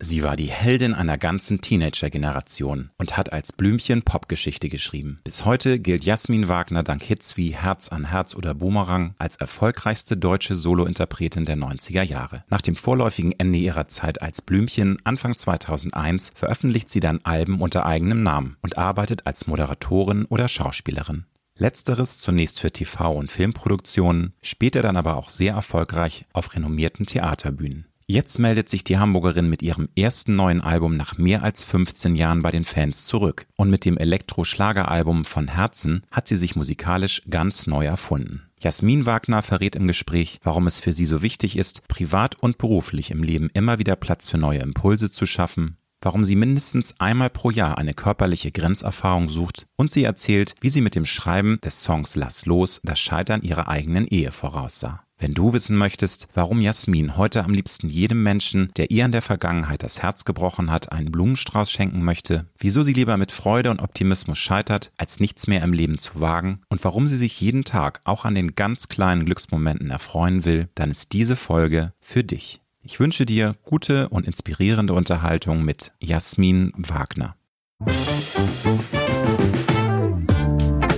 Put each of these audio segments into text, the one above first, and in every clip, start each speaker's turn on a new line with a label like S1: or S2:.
S1: Sie war die Heldin einer ganzen Teenager-Generation und hat als Blümchen Popgeschichte geschrieben. Bis heute gilt Jasmin Wagner dank Hits wie Herz an Herz oder Boomerang als erfolgreichste deutsche Solointerpretin der 90er Jahre. Nach dem vorläufigen Ende ihrer Zeit als Blümchen Anfang 2001 veröffentlicht sie dann Alben unter eigenem Namen und arbeitet als Moderatorin oder Schauspielerin. Letzteres zunächst für TV- und Filmproduktionen, später dann aber auch sehr erfolgreich auf renommierten Theaterbühnen. Jetzt meldet sich die Hamburgerin mit ihrem ersten neuen Album nach mehr als 15 Jahren bei den Fans zurück. Und mit dem Elektro-Schlageralbum von Herzen hat sie sich musikalisch ganz neu erfunden. Jasmin Wagner verrät im Gespräch, warum es für sie so wichtig ist, privat und beruflich im Leben immer wieder Platz für neue Impulse zu schaffen, warum sie mindestens einmal pro Jahr eine körperliche Grenzerfahrung sucht und sie erzählt, wie sie mit dem Schreiben des Songs Lass los das Scheitern ihrer eigenen Ehe voraussah. Wenn du wissen möchtest, warum Jasmin heute am liebsten jedem Menschen, der ihr in der Vergangenheit das Herz gebrochen hat, einen Blumenstrauß schenken möchte, wieso sie lieber mit Freude und Optimismus scheitert, als nichts mehr im Leben zu wagen und warum sie sich jeden Tag auch an den ganz kleinen Glücksmomenten erfreuen will, dann ist diese Folge für dich. Ich wünsche dir gute und inspirierende Unterhaltung mit Jasmin Wagner.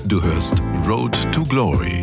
S2: Du hörst Road to Glory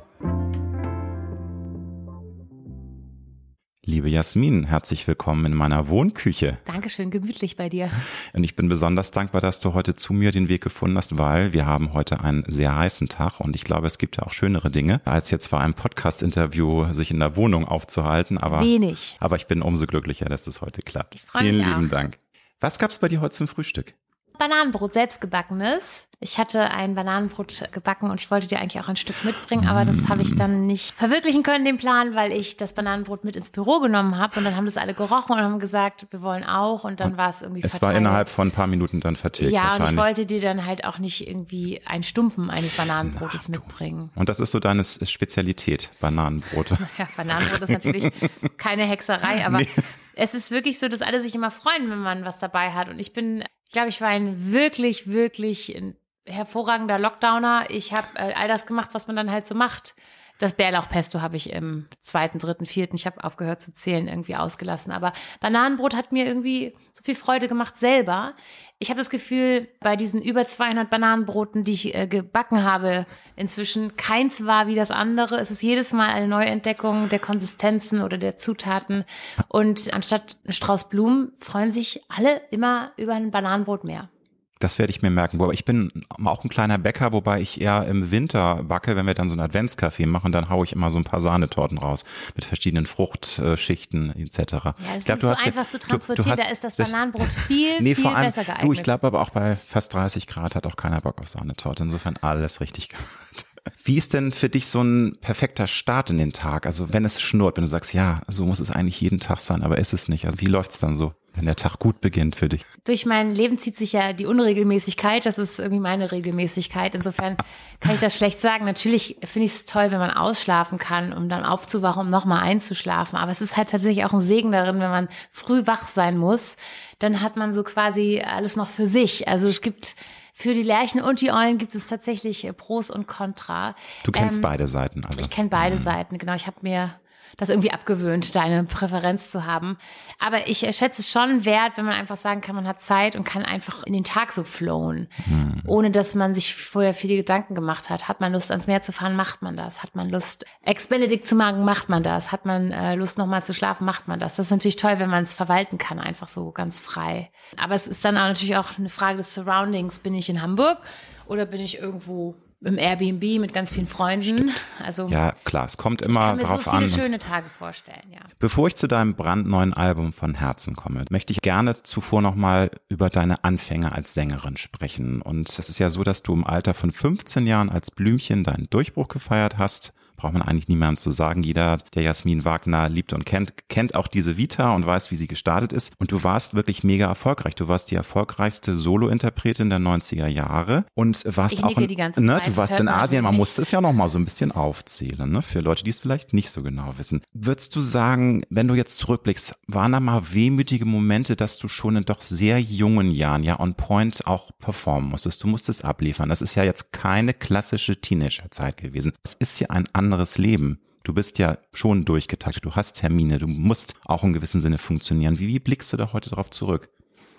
S1: Liebe Jasmin, herzlich willkommen in meiner Wohnküche.
S3: Dankeschön, gemütlich bei dir.
S1: Und ich bin besonders dankbar, dass du heute zu mir den Weg gefunden hast, weil wir haben heute einen sehr heißen Tag und ich glaube, es gibt ja auch schönere Dinge, als jetzt vor einem Podcast-Interview sich in der Wohnung aufzuhalten. Aber,
S3: Wenig.
S1: Aber ich bin umso glücklicher, dass es heute klappt.
S3: Ich freue
S1: Vielen
S3: mich
S1: lieben
S3: auch.
S1: Dank. Was gab's bei dir heute zum Frühstück?
S3: Bananenbrot, selbstgebackenes. Ich hatte ein Bananenbrot gebacken und ich wollte dir eigentlich auch ein Stück mitbringen, aber das habe ich dann nicht verwirklichen können, den Plan, weil ich das Bananenbrot mit ins Büro genommen habe und dann haben das alle gerochen und haben gesagt, wir wollen auch und dann war es irgendwie
S1: Es war
S3: verteilt.
S1: innerhalb von ein paar Minuten dann vertilgt
S3: Ja, und ich wollte dir dann halt auch nicht irgendwie einen Stumpen eines Bananenbrotes mitbringen.
S1: und das ist so deine Spezialität, Bananenbrote.
S3: Ja, Bananenbrot ist natürlich keine Hexerei, aber es ist wirklich so, dass alle sich immer freuen, wenn man was dabei hat. Und ich bin, ich glaube, ich war ein wirklich, wirklich ein hervorragender Lockdowner. Ich habe äh, all das gemacht, was man dann halt so macht. Das Bärlauchpesto habe ich im zweiten, dritten, vierten, ich habe aufgehört zu zählen, irgendwie ausgelassen. Aber Bananenbrot hat mir irgendwie so viel Freude gemacht selber. Ich habe das Gefühl, bei diesen über 200 Bananenbroten, die ich äh, gebacken habe, inzwischen keins war wie das andere. Es ist jedes Mal eine Neuentdeckung der Konsistenzen oder der Zutaten. Und anstatt ein Strauß Blumen freuen sich alle immer über ein Bananenbrot mehr.
S1: Das werde ich mir merken. Wobei ich bin auch ein kleiner Bäcker, wobei ich eher im Winter backe, wenn wir dann so einen Adventskaffee machen, dann haue ich immer so ein paar Sahnetorten raus mit verschiedenen Fruchtschichten etc.
S3: Ja, es
S1: Ich glaub,
S3: ist
S1: du
S3: so
S1: hast ja-
S3: einfach zu
S1: du- du
S3: transportieren,
S1: hast
S3: da ist das Bananenbrot viel,
S1: nee,
S3: viel
S1: vor allem,
S3: besser geeignet.
S1: Du, ich glaube aber auch bei fast 30 Grad hat auch keiner Bock auf Sahnetorte. Insofern alles richtig gemacht. Wie ist denn für dich so ein perfekter Start in den Tag? Also wenn es schnurrt, wenn du sagst, ja, so muss es eigentlich jeden Tag sein, aber ist es nicht. Also wie läuft's dann so, wenn der Tag gut beginnt für dich?
S3: durch mein Leben zieht sich ja die Unregelmäßigkeit. Das ist irgendwie meine Regelmäßigkeit. Insofern kann ich das schlecht sagen. Natürlich finde ich es toll, wenn man ausschlafen kann, um dann aufzuwachen, um nochmal einzuschlafen. Aber es ist halt tatsächlich auch ein Segen darin, wenn man früh wach sein muss. Dann hat man so quasi alles noch für sich. Also es gibt für die Lerchen und die Eulen gibt es tatsächlich äh, Pros und Contra.
S1: Du kennst
S3: Ähm,
S1: beide Seiten. Also.
S3: Ich kenne beide Seiten, genau. Ich habe mir das irgendwie abgewöhnt, deine Präferenz zu haben. Aber ich äh, schätze es schon wert, wenn man einfach sagen kann, man hat Zeit und kann einfach in den Tag so flowen, ohne dass man sich vorher viele Gedanken gemacht hat. Hat man Lust ans Meer zu fahren, macht man das. Hat man Lust Ex-Benedict zu machen, macht man das. Hat man äh, Lust nochmal zu schlafen, macht man das. Das ist natürlich toll, wenn man es verwalten kann, einfach so ganz frei. Aber es ist dann auch natürlich auch eine Frage des Surroundings. Bin ich in Hamburg oder bin ich irgendwo im Airbnb mit ganz vielen Freunden? Also
S1: Ja, klar, es kommt
S3: ich
S1: immer
S3: kann mir
S1: drauf
S3: so viele
S1: an.
S3: schöne Tage vorstellen, ja.
S1: Bevor ich zu deinem brandneuen Album von Herzen komme, möchte ich gerne zuvor nochmal über deine Anfänge als Sängerin sprechen. Und es ist ja so, dass du im Alter von 15 Jahren als Blümchen deinen Durchbruch gefeiert hast, braucht man eigentlich niemandem zu sagen. Jeder, der Jasmin Wagner liebt und kennt, kennt auch diese Vita und weiß, wie sie gestartet ist. Und du warst wirklich mega erfolgreich. Du warst die erfolgreichste Solo-Interpretin der 90er Jahre und warst auch in, ne,
S3: Zeit,
S1: du warst in Asien. Man
S3: nicht.
S1: muss es ja noch mal so ein bisschen aufzählen, ne, für Leute, die es vielleicht nicht so genau wissen. Würdest du sagen, wenn du jetzt zurückblickst, waren da mal wehmütige Momente, dass du schon in doch sehr jungen Jahren ja on point auch performen musstest? Du musstest abliefern. Das ist ja jetzt keine klassische Teenagerzeit gewesen. Das ist ja ein anderes Leben. Du bist ja schon durchgetaktet, du hast Termine, du musst auch in gewissem Sinne funktionieren. Wie, wie blickst du da heute drauf zurück?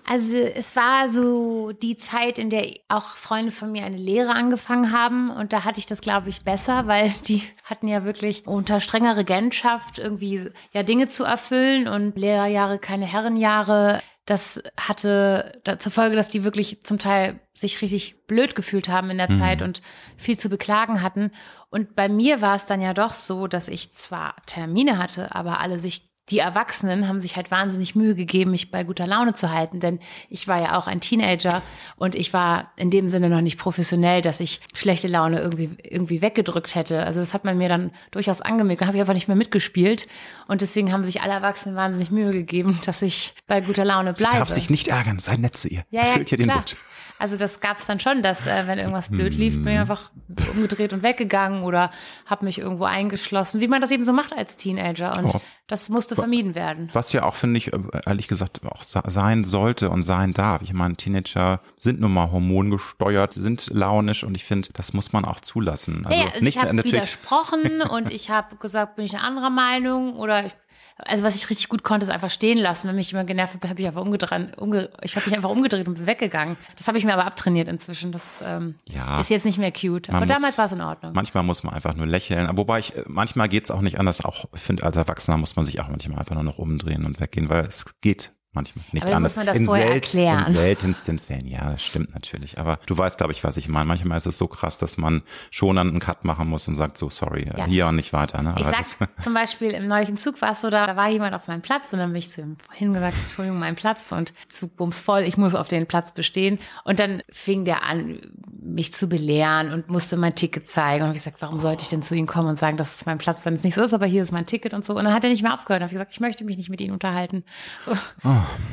S3: Also es war so die Zeit, in der auch Freunde von mir eine Lehre angefangen haben und da hatte ich das, glaube ich, besser, weil die hatten ja wirklich unter strenger Regentschaft irgendwie ja Dinge zu erfüllen und Lehrerjahre keine Herrenjahre. Das hatte zur Folge, dass die wirklich zum Teil sich richtig blöd gefühlt haben in der Zeit und viel zu beklagen hatten. Und bei mir war es dann ja doch so, dass ich zwar Termine hatte, aber alle sich die Erwachsenen haben sich halt wahnsinnig Mühe gegeben, mich bei guter Laune zu halten, denn ich war ja auch ein Teenager und ich war in dem Sinne noch nicht professionell, dass ich schlechte Laune irgendwie, irgendwie weggedrückt hätte. Also das hat man mir dann durchaus angemerkt. Da habe ich einfach nicht mehr mitgespielt und deswegen haben sich alle Erwachsenen wahnsinnig Mühe gegeben, dass ich bei guter Laune
S1: Sie
S3: bleibe.
S1: darf sich nicht ärgern, sei nett zu ihr.
S3: Ja, ja,
S1: Erfüllt ihr den. Wunsch.
S3: Also das gab es dann schon, dass äh, wenn irgendwas blöd lief, bin ich einfach umgedreht und weggegangen oder habe mich irgendwo eingeschlossen, wie man das eben so macht als Teenager. Und
S1: Oh.
S3: das musste vermieden werden.
S1: Was ja auch, finde ich, äh, ehrlich gesagt, auch sein sollte und sein darf. Ich meine, Teenager sind nun mal hormongesteuert, sind launisch und ich finde, das muss man auch zulassen. Also
S3: ja, ja, und
S1: nicht
S3: ich habe widersprochen und ich habe gesagt, bin ich eine anderer Meinung oder ich, also was ich richtig gut konnte, ist einfach stehen lassen. Wenn mich jemand genervt hat, habe ich einfach umgedreht, umge, ich habe mich einfach umgedreht und bin weggegangen. Das habe ich mir aber abtrainiert inzwischen. Das ähm,
S1: Ja.
S3: ist jetzt nicht mehr cute. Aber
S1: muss-
S3: damals war es in Ordnung.
S1: Manchmal muss man einfach nur lächeln. Wobei ich, äh, manchmal geht's auch nicht anders. Auch, ich finde, als Erwachsener muss man sich auch manchmal einfach nur noch umdrehen und weggehen, weil es geht manchmal nicht
S3: Aber
S1: anders.
S3: muss man das
S1: in,
S3: vorher
S1: sel-
S3: erklären.
S1: in seltensten Fällen, ja, das stimmt natürlich. Aber du weißt, glaube ich, was ich meine. Manchmal ist es so krass, dass man schon einen Cut machen muss und sagt so, sorry, äh,
S3: Ja.
S1: hier und nicht weiter. Ne?
S3: Ich
S1: Aber
S3: sag zum Beispiel, im neulich im Zug war es so, da, da war jemand auf meinem Platz und dann bin ich zu ihm hingesagt, Entschuldigung, mein Platz und Zug bums voll, ich muss auf den Platz bestehen. Und dann fing der an, mich zu belehren und musste mein Ticket zeigen. Und ich gesagt, warum sollte ich denn zu ihm kommen und sagen, das ist mein Platz, wenn es nicht so ist, aber hier ist mein Ticket und so. Und dann hat er nicht mehr aufgehört. Hab ich gesagt, ich möchte mich nicht mit Ihnen unterhalten. So.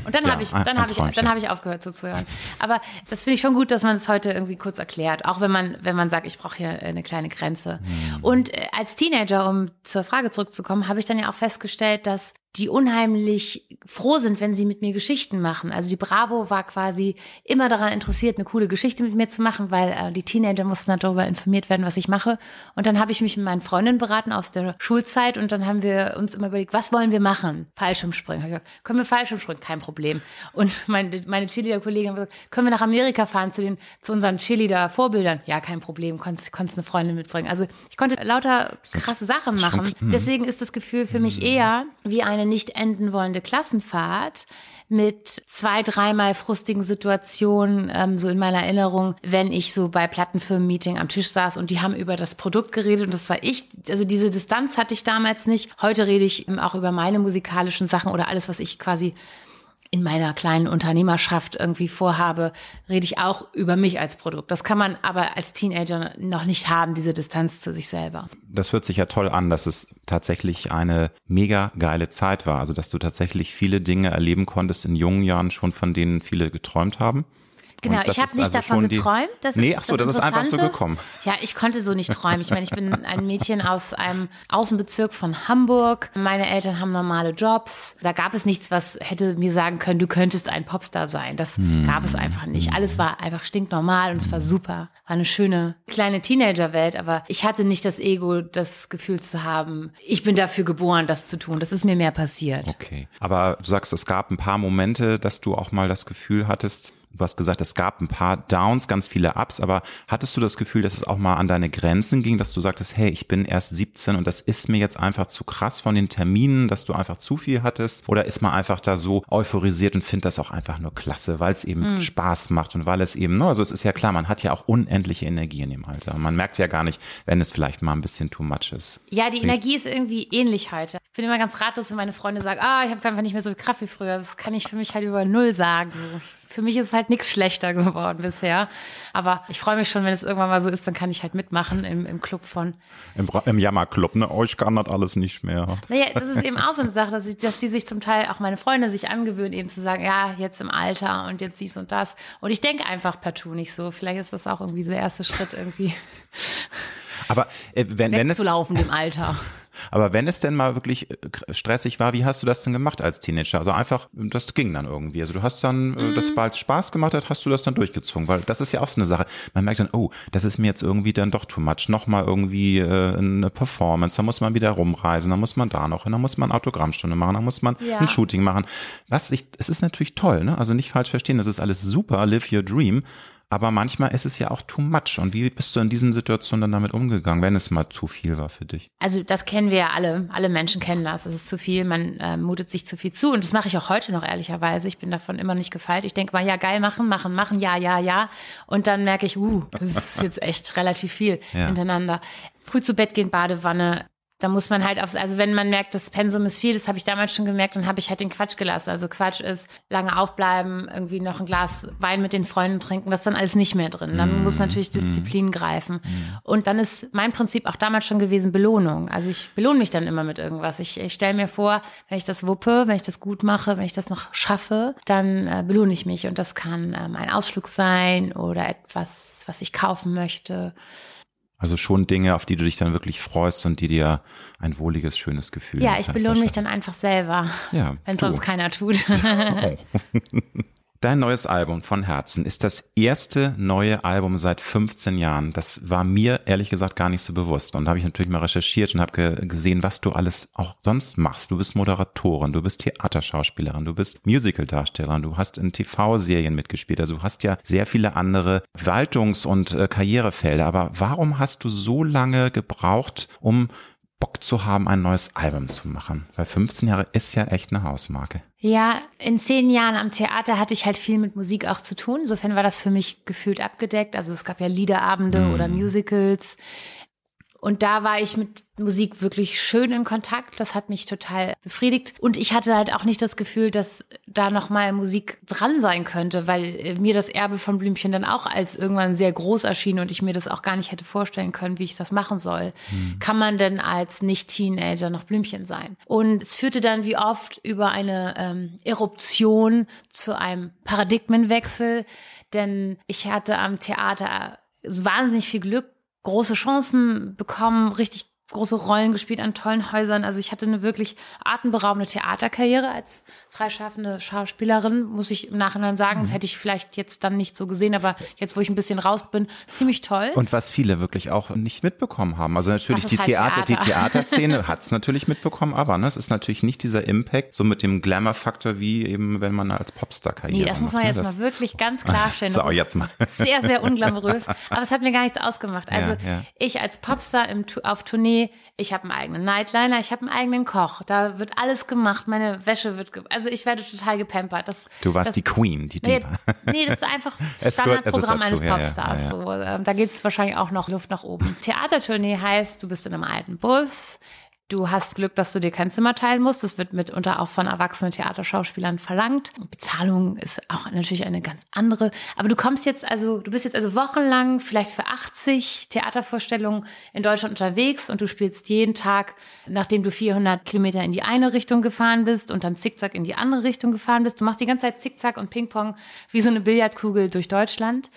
S3: Und dann
S1: ja,
S3: habe ich, dann habe ich, dann habe ich aufgehört zuzuhören. Aber das finde ich schon gut, dass man es heute irgendwie kurz erklärt. Auch wenn man, wenn man sagt, ich brauche hier eine kleine Grenze. Und äh, als Teenager, um zur Frage zurückzukommen, habe ich dann ja auch festgestellt, dass die unheimlich froh sind, wenn sie mit mir Geschichten machen. Also die Bravo war quasi immer daran interessiert, eine coole Geschichte mit mir zu machen, weil äh, die Teenager mussten dann darüber informiert werden, was ich mache. Und dann habe ich mich mit meinen Freundinnen beraten aus der Schulzeit und dann haben wir uns immer überlegt, was wollen wir machen? Fallschirmspringen. Gesagt, können wir Fallschirmspringen? Kein Problem. Und meine, meine Cheerleader-Kollegen haben gesagt, können wir nach Amerika fahren zu den, zu unseren Cheerleader-Vorbildern? Ja, kein Problem. Konntest, konntest eine Freundin mitbringen. Also ich konnte lauter krasse Sachen machen. Deswegen ist das Gefühl für mich eher wie eine nicht enden wollende Klassenfahrt mit zwei, dreimal frustigen Situationen, ähm, so in meiner Erinnerung, wenn ich so bei Plattenfirmen-Meeting am Tisch saß und die haben über das Produkt geredet und das war ich. Also diese Distanz hatte ich damals nicht. Heute rede ich ähm, auch über meine musikalischen Sachen oder alles, was ich quasi in meiner kleinen Unternehmerschaft irgendwie vorhabe, rede ich auch über mich als Produkt. Das kann man aber als Teenager noch nicht haben, diese Distanz zu sich selber.
S1: das hört sich ja toll an, dass es tatsächlich eine mega geile Zeit war. Also, dass du tatsächlich viele Dinge erleben konntest in jungen Jahren schon, von denen viele geträumt haben.
S3: Genau,
S1: das
S3: ich habe nicht
S1: also
S3: davon geträumt. Das
S1: nee,
S3: ist,
S1: ach so, das, ist einfach so gekommen.
S3: Ja, ich konnte so nicht träumen. Ich meine, ich bin ein Mädchen aus einem Außenbezirk von Hamburg. Meine Eltern haben normale Jobs. Da gab es nichts, was hätte mir sagen können, du könntest ein Popstar sein. Das
S1: Hm.
S3: gab es einfach nicht. Alles war einfach stinknormal und es war super. War eine schöne kleine Teenagerwelt, aber ich hatte nicht das Ego, das Gefühl zu haben, ich bin dafür geboren, das zu tun. Das ist mir mehr passiert.
S1: Okay. Aber du sagst, es gab ein paar Momente, dass du auch mal das Gefühl hattest, du hast gesagt, es gab ein paar Downs, ganz viele Ups, aber hattest du das Gefühl, dass es auch mal an deine Grenzen ging, dass du sagtest, hey, ich bin erst 17 und das ist mir jetzt einfach zu krass von den Terminen, dass du einfach zu viel hattest? Oder ist man einfach da so euphorisiert und findet das auch einfach nur klasse, weil es eben Spaß macht und weil es eben, ne, also es ist ja klar, man hat ja auch unendliche Energie in dem Alter. Man merkt ja gar nicht, wenn es vielleicht mal ein bisschen too much ist.
S3: Ja, die Energie ist irgendwie ähnlich heute. Ich bin immer ganz ratlos, wenn meine Freunde sagen, ah, ich habe einfach nicht mehr so viel Kraft wie früher. Das kann ich für mich halt über null sagen. Für mich ist es halt nichts schlechter geworden bisher. Aber ich freue mich schon, wenn es irgendwann mal so ist, dann kann ich halt mitmachen im, im Club von.
S1: Im, im Jammerclub, ne? Euch kann das alles nicht mehr.
S3: Naja, das ist eben auch so eine Sache, dass, ich, dass die sich zum Teil, auch meine Freunde sich angewöhnen, eben zu sagen, ja, jetzt im Alter und jetzt dies und das. Und ich denke einfach partout nicht so. Vielleicht ist das auch irgendwie der erste Schritt irgendwie.
S1: Aber äh, wenn, wenn es
S3: laufen im Alter.
S1: Aber wenn es denn mal wirklich äh, stressig war, wie hast du das denn gemacht als Teenager? Also einfach, das ging dann irgendwie. Also du hast dann, mhm. das weil es Spaß gemacht hat, hast du das dann durchgezogen, weil das ist ja auch so eine Sache. Man merkt dann, oh, das ist mir jetzt irgendwie dann doch too much. Nochmal irgendwie äh, eine Performance, da muss man wieder rumreisen, da muss man da noch hin, da muss man Autogrammstunde machen, da muss man ja. ein Shooting machen. Was ich, es ist natürlich toll, ne? Also nicht falsch verstehen, das ist alles super, live your dream. Aber manchmal ist es ja auch too much. Und wie bist du in diesen Situationen dann damit umgegangen, wenn es mal zu viel war für dich?
S3: Also das kennen wir ja alle. Alle Menschen kennen das. Es ist zu viel. Man äh, mutet sich zu viel zu. Und das mache ich auch heute noch ehrlicherweise. Ich bin davon immer nicht gefeilt. Ich denke mal, ja, geil machen, machen, machen, ja, ja, ja. Und dann merke ich, uh, das ist jetzt echt relativ viel ja. hintereinander. Früh zu Bett gehen, Badewanne, da muss man halt aufs, also wenn man merkt, das Pensum ist viel, das habe ich damals schon gemerkt, dann habe ich halt den Quatsch gelassen. Also Quatsch ist lange aufbleiben, irgendwie noch ein Glas Wein mit den Freunden trinken, das ist dann alles nicht mehr drin. Dann mm, muss natürlich mm. Disziplin mm. greifen. Mm. Und dann ist mein Prinzip auch damals schon gewesen Belohnung. Also ich belohne mich dann immer mit irgendwas. Ich, ich stelle mir vor, wenn ich das wuppe, wenn ich das gut mache, wenn ich das noch schaffe, dann äh, belohne ich mich. Und das kann ähm, ein Ausflug sein oder etwas, was ich kaufen möchte.
S1: Also schon Dinge, auf die du dich dann wirklich freust und die dir ein wohliges, schönes Gefühl
S3: Ja, ich belohne mich dann einfach selber, ja, wenn sonst keiner tut.
S1: Dein neues Album von Herzen ist das erste neue Album seit 15 Jahren. Das war mir ehrlich gesagt gar nicht so bewusst. Und da habe ich natürlich mal recherchiert und habe ge gesehen, was du alles auch sonst machst. Du bist Moderatorin, du bist Theaterschauspielerin, du bist Musicaldarstellerin, du hast in TV-Serien mitgespielt. Also du hast ja sehr viele andere Waltungs- und äh, Karrierefelder. Aber warum hast du so lange gebraucht, um Bock zu haben, ein neues Album zu machen. Weil 15 Jahre ist ja echt eine Hausmarke.
S3: Ja, in zehn Jahren am Theater hatte ich halt viel mit Musik auch zu tun. Insofern war das für mich gefühlt abgedeckt. Also es gab ja Liederabende mm. oder Musicals. Und da war ich mit Musik wirklich schön in Kontakt. Das hat mich total befriedigt. Und ich hatte halt auch nicht das Gefühl, dass da nochmal Musik dran sein könnte, weil mir das Erbe von Blümchen dann auch als irgendwann sehr groß erschien und ich mir das auch gar nicht hätte vorstellen können, wie ich das machen soll. Hm. Kann man denn als Nicht-Teenager noch Blümchen sein? Und es führte dann wie oft über eine ähm, Eruption zu einem Paradigmenwechsel, denn ich hatte am Theater wahnsinnig viel Glück große Chancen bekommen, richtig große Rollen gespielt an tollen Häusern. Also ich hatte eine wirklich atemberaubende Theaterkarriere als freischaffende Schauspielerin, muss ich im Nachhinein sagen. Mhm. Das hätte ich vielleicht jetzt dann nicht so gesehen, aber jetzt, wo ich ein bisschen raus bin, ziemlich toll.
S1: Und was viele wirklich auch nicht mitbekommen haben. Also natürlich die halt Theater, Theater, die Theaterszene hat es natürlich mitbekommen, aber ne, es ist natürlich nicht dieser Impact, so mit dem Glamour-Faktor, wie eben, wenn man als Popstar Karriere
S3: Nee, das muss man macht, ne? jetzt mal wirklich ganz klarstellen.
S1: So, jetzt mal.
S3: Sehr, sehr unglamourös. Aber es hat mir gar nichts ausgemacht. Also ja, ja. ich als Popstar im, auf Tournee ich habe einen eigenen Nightliner, ich habe einen eigenen Koch. Da wird alles gemacht, meine Wäsche wird, also ich werde total gepampert. Das,
S1: du warst
S3: das,
S1: die Queen, die Diva.
S3: Nee, nee das ist einfach Standardprogramm eines Popstars. Ja, ja, ja, so, ähm, da geht es wahrscheinlich auch noch Luft nach oben. Theatertournee heißt, du bist in einem alten Bus, Du hast Glück, dass du dir kein Zimmer teilen musst. Das wird mitunter auch von erwachsenen Theaterschauspielern verlangt. Bezahlung ist auch natürlich eine ganz andere. Aber du kommst jetzt also, du bist jetzt also wochenlang vielleicht für 80 Theatervorstellungen in Deutschland unterwegs und du spielst jeden Tag, nachdem du 400 Kilometer in die eine Richtung gefahren bist und dann zickzack in die andere Richtung gefahren bist. Du machst die ganze Zeit zickzack und Ping-Pong wie so eine Billardkugel durch Deutschland.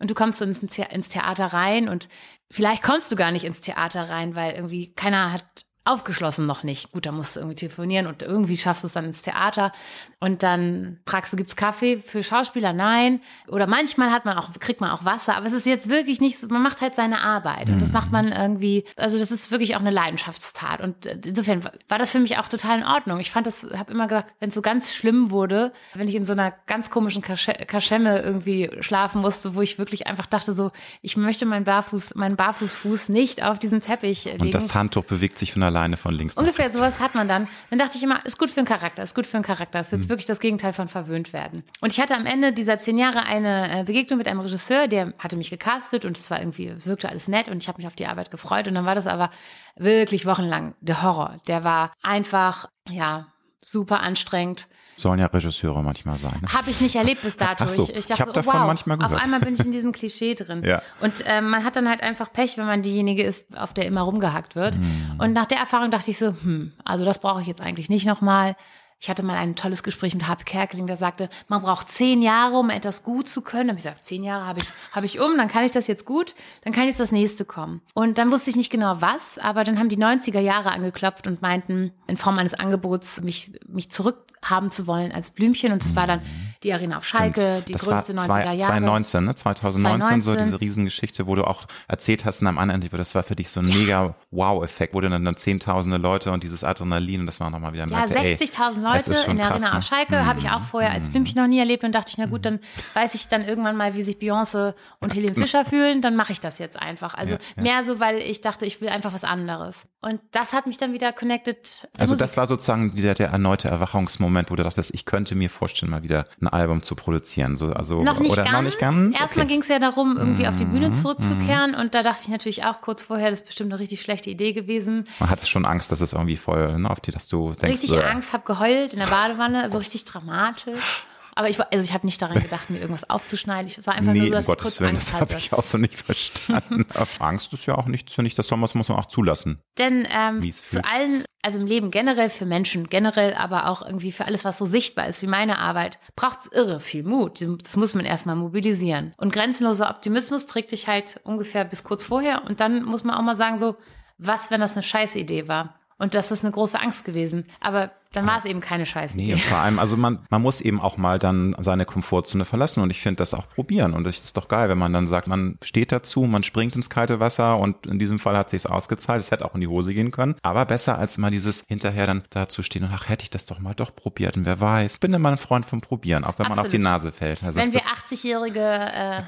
S3: Und du kommst ins, ins Theater rein und vielleicht kommst du gar nicht ins Theater rein, weil irgendwie keiner hat aufgeschlossen noch nicht. Gut, da musst du irgendwie telefonieren und irgendwie schaffst du es dann ins Theater und dann fragst du, gibt's Kaffee für Schauspieler? Nein. Oder manchmal hat man auch, kriegt man auch Wasser, aber es ist jetzt wirklich nicht so, man macht halt seine Arbeit und das macht man irgendwie, also das ist wirklich auch eine Leidenschaftstat und insofern war das für mich auch total in Ordnung. Ich fand das, habe immer gesagt, wenn es so ganz schlimm wurde, wenn ich in so einer ganz komischen Kaschemme irgendwie schlafen musste, wo ich wirklich einfach dachte so, ich möchte meinen Barfuß, meinen Barfußfuß nicht auf diesen Teppich legen.
S1: Und das Handtuch bewegt sich von alleine von links
S3: Ungefähr sowas hat man dann. Dann dachte ich immer, ist gut für den Charakter, ist gut für den Charakter. Ist jetzt hm. wirklich das Gegenteil von verwöhnt werden. Und ich hatte am Ende dieser zehn Jahre eine äh, Begegnung mit einem Regisseur, der hatte mich gecastet und es war irgendwie, es wirkte alles nett und ich habe mich auf die Arbeit gefreut. Und dann war das aber wirklich wochenlang der Horror. Der war einfach, ja, super anstrengend.
S1: Sollen ja Regisseure manchmal sein. Ne?
S3: Habe ich nicht erlebt bis dato.
S1: So,
S3: ich, ich
S1: ich
S3: dachte
S1: habe
S3: so,
S1: davon
S3: wow,
S1: manchmal gehört.
S3: auf einmal bin ich in diesem Klischee drin.
S1: Ja.
S3: Und ähm, man hat dann halt einfach Pech, wenn man diejenige ist, auf der immer rumgehackt wird.
S1: Hm.
S3: Und nach der Erfahrung dachte ich so, hm, also das brauche ich jetzt eigentlich nicht nochmal. Ich hatte mal ein tolles Gespräch mit Harpe Kerkeling, der sagte, man braucht zehn Jahre, um etwas gut zu können. Da habe ich gesagt, zehn Jahre habe ich, habe ich um, dann kann ich das jetzt gut, dann kann jetzt das nächste kommen. Und dann wusste ich nicht genau was, aber dann haben die 90er Jahre angeklopft und meinten, in Form eines Angebots, mich, mich zurückhaben zu wollen als Blümchen. Und das war dann die Arena auf Schalke, die
S1: das
S3: größte
S1: war
S3: 90er
S1: zwei-
S3: Jahre.
S1: 2019, ne? 2019, so
S3: 2019.
S1: diese Riesengeschichte, wo du auch erzählt hast in einem anderen Interview, das war für dich so ein mega Wow-Effekt, wo du dann, dann zehntausende Leute und dieses Adrenalin und das war nochmal wieder
S3: Ja,
S1: merkte, ey,
S3: 60.000
S1: es ist
S3: Leute in der
S1: krass,
S3: Arena
S1: ne?
S3: auf Schalke habe ich auch vorher als Blümchen noch nie erlebt und dachte ich, na gut, dann weiß ich dann irgendwann mal, wie sich Beyoncé und Helene Fischer fühlen, dann mache ich das jetzt einfach. Also
S1: Ja, ja.
S3: mehr so, weil ich dachte, ich will einfach was anderes. Und das hat mich dann wieder connected.
S1: Also
S3: Musik.
S1: das war sozusagen wieder der erneute Erwachungsmoment, wo du dachtest, ich könnte mir vorstellen, mal wieder ein Album zu produzieren. So, also,
S3: noch nicht
S1: oder
S3: ganz.
S1: noch nicht ganz?
S3: Erstmal
S1: Okay. Mhm,
S3: ging es ja darum, irgendwie auf die Bühne zurückzukehren. Und da dachte ich natürlich auch kurz vorher, das ist bestimmt eine richtig schlechte Idee gewesen.
S1: Man hatte schon Angst, dass es irgendwie voll ne, auf dir, dass du denkst,
S3: richtig
S1: so,
S3: Angst, habe geheult in der Badewanne, also richtig dramatisch. Aber ich, also ich habe nicht daran gedacht, mir irgendwas aufzuschneiden. Ich- Es war einfach
S1: Nee,
S3: nur so,
S1: um
S3: dass ich
S1: Gottes
S3: kurz
S1: Willen,
S3: Angst
S1: das habe
S3: hatte.
S1: ich auch so nicht verstanden. Angst ist ja auch nichts, finde ich, das das muss man auch zulassen.
S3: Denn ähm, zu allen, also im Leben generell für Menschen, generell aber auch irgendwie für alles, was so sichtbar ist, wie meine Arbeit, braucht es irre viel Mut. Das muss man erstmal mobilisieren. Und grenzenloser Optimismus trägt dich halt ungefähr bis kurz vorher. Und dann muss man auch mal sagen, so, was, wenn das eine Scheißidee war? Und das ist eine große Angst gewesen. Aber dann war es eben keine Scheißidee.
S1: Nee, vor allem, also man, man muss eben auch mal dann seine Komfortzone verlassen und ich finde das auch probieren und es ist doch geil, wenn man dann sagt, man steht dazu, man springt ins kalte Wasser und in diesem Fall hat sich's ausgezahlt, es hätte auch in die Hose gehen können, aber besser als mal dieses hinterher dann da zu stehen und ach, hätte ich das doch mal doch probiert und wer weiß. Ich bin immer ein Freund vom Probieren, auch wenn man auf die
S3: Absolut.
S1: Nase fällt. Also
S3: Wenn wir
S1: das-
S3: 80-jährige äh,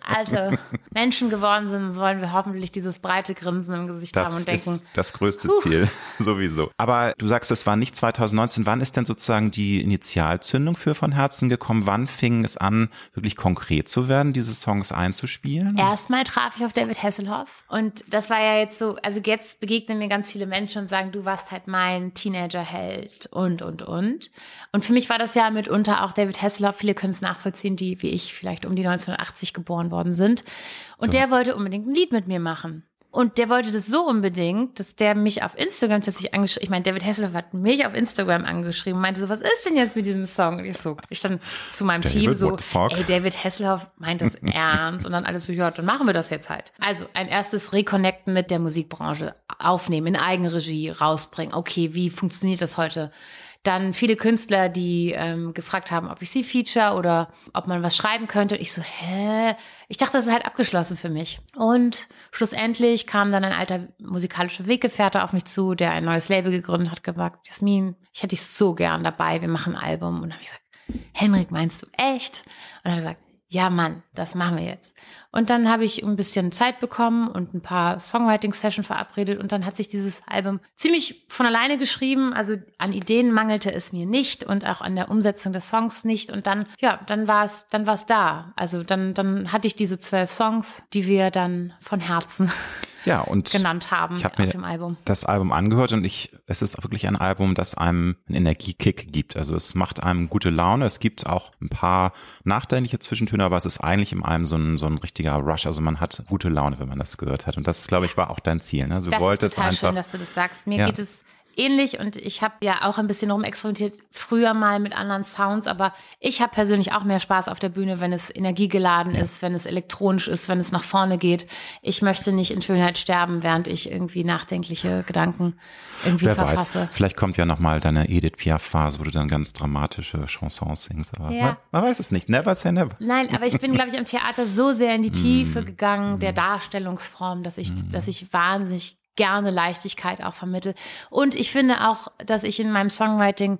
S3: alte Menschen geworden sind, sollen wir hoffentlich dieses breite Grinsen im Gesicht haben
S1: Das
S3: und denken,
S1: ist das größte Ziel, sowieso. Aber du sagst, es war nicht 2019. Wann ist denn sozusagen die Initialzündung für Von Herzen gekommen? Wann fing es an, wirklich konkret zu werden, diese Songs einzuspielen?
S3: Erstmal traf ich auf David Hasselhoff und das war ja jetzt so, also jetzt begegnen mir ganz viele Menschen und sagen, du warst halt mein Teenagerheld und, und, und. Und für mich war das ja mitunter auch David Hasselhoff, viele können es nachvollziehen, die wie ich vielleicht um die 1980 geboren worden sind. Und der wollte unbedingt ein Lied mit mir machen. Und der wollte das so unbedingt, dass der mich auf Instagram tatsächlich angeschrieben, ich meine, David Hasselhoff hat mich auf Instagram angeschrieben und meinte so, was ist denn jetzt mit diesem Song? Und ich so, ich dann zu meinem
S1: David,
S3: Team so, ey, David Hasselhoff meint das ernst und dann alle so, ja, dann machen wir das jetzt halt. Also ein erstes Reconnecten mit der Musikbranche, aufnehmen, in Eigenregie rausbringen. Okay, wie funktioniert das heute? Dann viele Künstler, die ähm, gefragt haben, ob ich sie feature oder ob man was schreiben könnte. Ich so, hä? Ich dachte, das ist halt abgeschlossen für mich. Und schlussendlich kam dann ein alter musikalischer Weggefährte auf mich zu, der ein neues Label gegründet hat, gesagt, Jasmin, ich hätte dich so gern dabei, wir machen ein Album. Und dann habe ich gesagt, Henrik, meinst du echt? Und dann hat er gesagt, ja, Mann, das machen wir jetzt. Und dann habe ich ein bisschen Zeit bekommen und ein paar Songwriting-Sessions verabredet und dann hat sich dieses Album ziemlich von alleine geschrieben. Also an Ideen mangelte es mir nicht und auch an der Umsetzung des Songs nicht. Und dann, ja, dann war es, dann war es da. Also dann, dann hatte ich diese zwölf Songs, die wir dann von Herzen
S1: Ja, und
S3: genannt haben
S1: ich habe
S3: auf
S1: mir
S3: dem Album.
S1: das Album angehört und ich, es ist wirklich ein Album, das einem einen Energiekick gibt. Also es macht einem gute Laune. Es gibt auch ein paar nachdenkliche Zwischentöne, aber es ist eigentlich in einem so ein, so ein richtiger Rush. Also man hat gute Laune, wenn man das gehört hat. Und das, glaube ich, war auch dein Ziel. Ne? Du
S3: Das
S1: wolltest
S3: ist total
S1: einfach.
S3: schön, dass du das sagst. Mir
S1: Ja.
S3: geht es ähnlich und ich habe ja auch ein bisschen rumexperimentiert, früher mal mit anderen Sounds, aber ich habe persönlich auch mehr Spaß auf der Bühne, wenn es energiegeladen ist, wenn es elektronisch ist, wenn es nach vorne geht. Ich möchte nicht in Schönheit sterben, während ich irgendwie nachdenkliche Gedanken irgendwie
S1: Wer
S3: verfasse.
S1: weiß, vielleicht kommt ja nochmal deine Edith Piaf-Phase, wo du dann ganz dramatische Chansons singst. Aber
S3: Ja.
S1: man, man weiß es nicht. Never say never.
S3: Nein, aber ich bin, glaube ich, am Theater so sehr in die Tiefe gegangen, der Darstellungsform, dass ich, dass ich wahnsinnig gerne Leichtigkeit auch vermittel. Und ich finde auch, dass ich in meinem Songwriting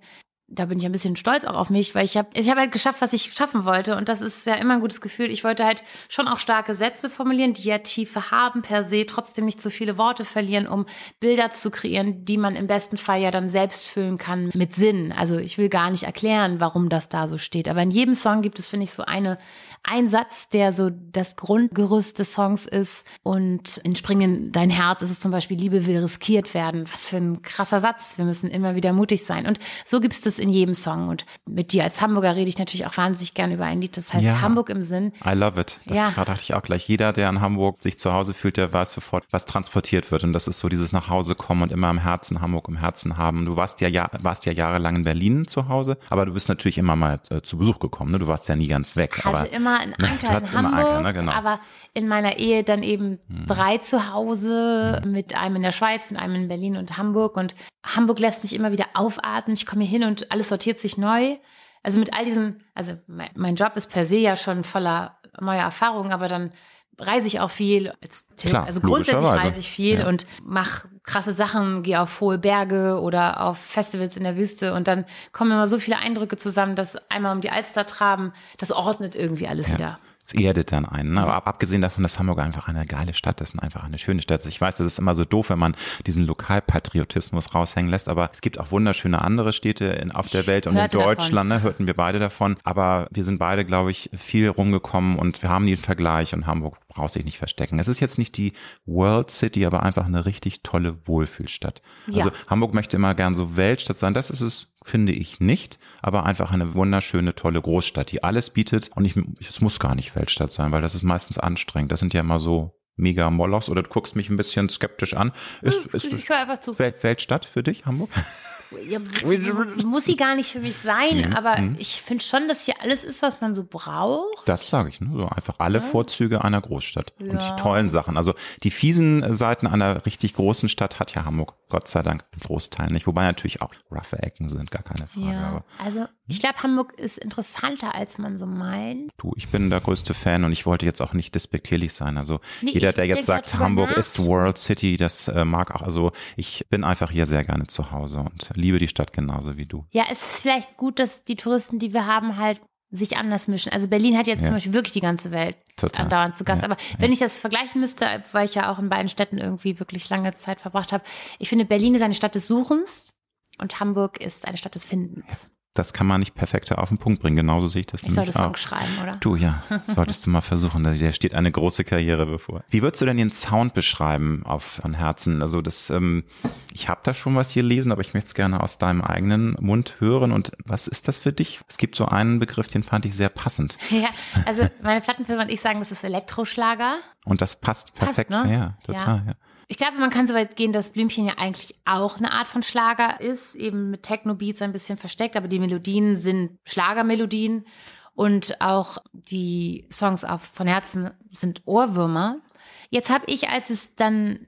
S3: da bin ich ein bisschen stolz auch auf mich, weil ich habe ich habe halt geschafft, was ich schaffen wollte und das ist ja immer ein gutes Gefühl. Ich wollte halt schon auch starke Sätze formulieren, die ja Tiefe haben per se, trotzdem nicht zu viele Worte verlieren, um Bilder zu kreieren, die man im besten Fall ja dann selbst füllen kann mit Sinn. Also ich will gar nicht erklären, warum das da so steht, aber in jedem Song gibt es finde ich so eine ein Satz, der so das Grundgerüst des Songs ist und in Springen dein Herz ist es zum Beispiel Liebe will riskiert werden. Was für ein krasser Satz. Wir müssen immer wieder mutig sein und so gibt es das in jedem Song. Und mit dir als Hamburger rede ich natürlich auch wahnsinnig gern über ein Lied, das heißt
S1: Ja.
S3: Hamburg im Sinn.
S1: I love it. Das
S3: Ja.
S1: dachte ich auch gleich. Jeder, der in Hamburg sich zu Hause fühlt, der weiß sofort, was transportiert wird. Und das ist so dieses nach Hause kommen und immer im Herzen Hamburg im Herzen haben. Du warst ja, ja warst ja jahrelang in Berlin zu Hause, aber du bist natürlich immer mal äh, zu Besuch gekommen. Ne? Du warst ja nie ganz weg.
S3: hatte
S1: aber,
S3: einen
S1: ne,
S3: Anker
S1: hattest
S3: in Hamburg,
S1: Anker, ne? genau.
S3: aber in meiner Ehe dann eben drei zu Hause, mit einem in der Schweiz, mit einem in Berlin und Hamburg. Und Hamburg lässt mich immer wieder aufatmen. Ich komme hier hin und alles sortiert sich neu. Also mit all diesen, also mein, mein Job ist per se ja schon voller neuer Erfahrungen, aber dann reise ich auch viel. Als,
S1: Klar,
S3: also grundsätzlich reise ich viel
S1: Ja.
S3: und mache krasse Sachen, gehe auf hohe Berge oder auf Festivals in der Wüste und dann kommen immer so viele Eindrücke zusammen, dass einmal um die Alster traben, das ordnet irgendwie alles wieder.
S1: Es erdet dann einen. Ne? Aber ab, abgesehen davon, dass Hamburg einfach eine geile Stadt ist und einfach eine schöne Stadt ist. Ich weiß, das ist immer so doof, wenn man diesen Lokalpatriotismus raushängen lässt, aber es gibt auch wunderschöne andere Städte in, auf der Welt und in
S3: hörte davon.
S1: Deutschland, ne, hörten wir beide davon. Aber wir sind beide, glaube ich, viel rumgekommen und wir haben den Vergleich und Hamburg braucht sich nicht verstecken. Es ist jetzt nicht die World City, aber einfach eine richtig tolle Wohlfühlstadt.
S3: Ja.
S1: Also Hamburg möchte immer gern so Weltstadt sein. Das ist es, finde ich nicht, aber einfach eine wunderschöne, tolle Großstadt, die alles bietet. Und ich, es muss gar nicht Weltstadt sein, weil das ist meistens anstrengend. Das sind ja immer so mega Molochs oder du guckst mich ein bisschen skeptisch an. Ist, ist
S3: Ich höre einfach zu.
S1: Welt, Weltstadt für dich, Hamburg?
S3: Ja, muss sie gar nicht für mich sein, aber ich finde schon, dass hier alles ist, was man so braucht.
S1: Das sage ich, ne? so einfach alle Vorzüge einer Großstadt und
S3: Ja.
S1: die tollen Sachen. Also die fiesen Seiten einer richtig großen Stadt hat ja Hamburg, Gott sei Dank, im Großteil nicht. Wobei natürlich auch roughe Ecken sind, gar keine Frage.
S3: Ja, also ich glaube, Hamburg ist interessanter, als man so meint.
S1: du, ich bin der größte Fan und ich wollte jetzt auch nicht despektierlich sein. Also
S3: Nee,
S1: jeder, der jetzt sagt, Hamburg
S3: nach.
S1: ist World City, das äh, mag auch. Also ich bin einfach hier sehr gerne zu Hause und liebe die Stadt genauso wie du.
S3: Ja, es ist vielleicht gut, dass die Touristen, die wir haben, halt sich anders mischen. Also Berlin hat jetzt
S1: Ja.
S3: zum Beispiel wirklich die ganze Welt
S1: Total.
S3: andauernd zu Gast.
S1: Ja,
S3: Aber wenn ich das vergleichen müsste, weil ich ja auch in beiden Städten irgendwie wirklich lange Zeit verbracht habe, ich finde, Berlin ist eine Stadt des Suchens und Hamburg ist eine Stadt des Findens.
S1: Das kann man nicht perfekter auf den Punkt bringen. Genauso sehe ich das
S3: Ich sollte
S1: nämlich
S3: Songs
S1: auch.
S3: schreiben, oder?
S1: Du, ja, solltest du mal versuchen. Da da steht eine große Karriere bevor. Wie würdest du denn den Sound beschreiben auf von Herzen? Also das, ähm, ich habe da schon was hier lesen, aber ich möchte es gerne aus deinem eigenen Mund hören. Und was ist das für dich? Es gibt so einen Begriff, den fand ich sehr passend.
S3: Ja, also meine Plattenfirma und ich sagen, das ist Elektroschlager.
S1: Und das passt
S3: Passt,
S1: perfekt.
S3: ne?
S1: Ja, total. Ja.
S3: Ich glaube, man kann so weit gehen, dass Blümchen ja eigentlich auch eine Art von Schlager ist, eben mit Techno-Beats ein bisschen versteckt, aber die Melodien sind Schlagermelodien und auch die Songs auf von Herzen sind Ohrwürmer. Jetzt habe ich, als es dann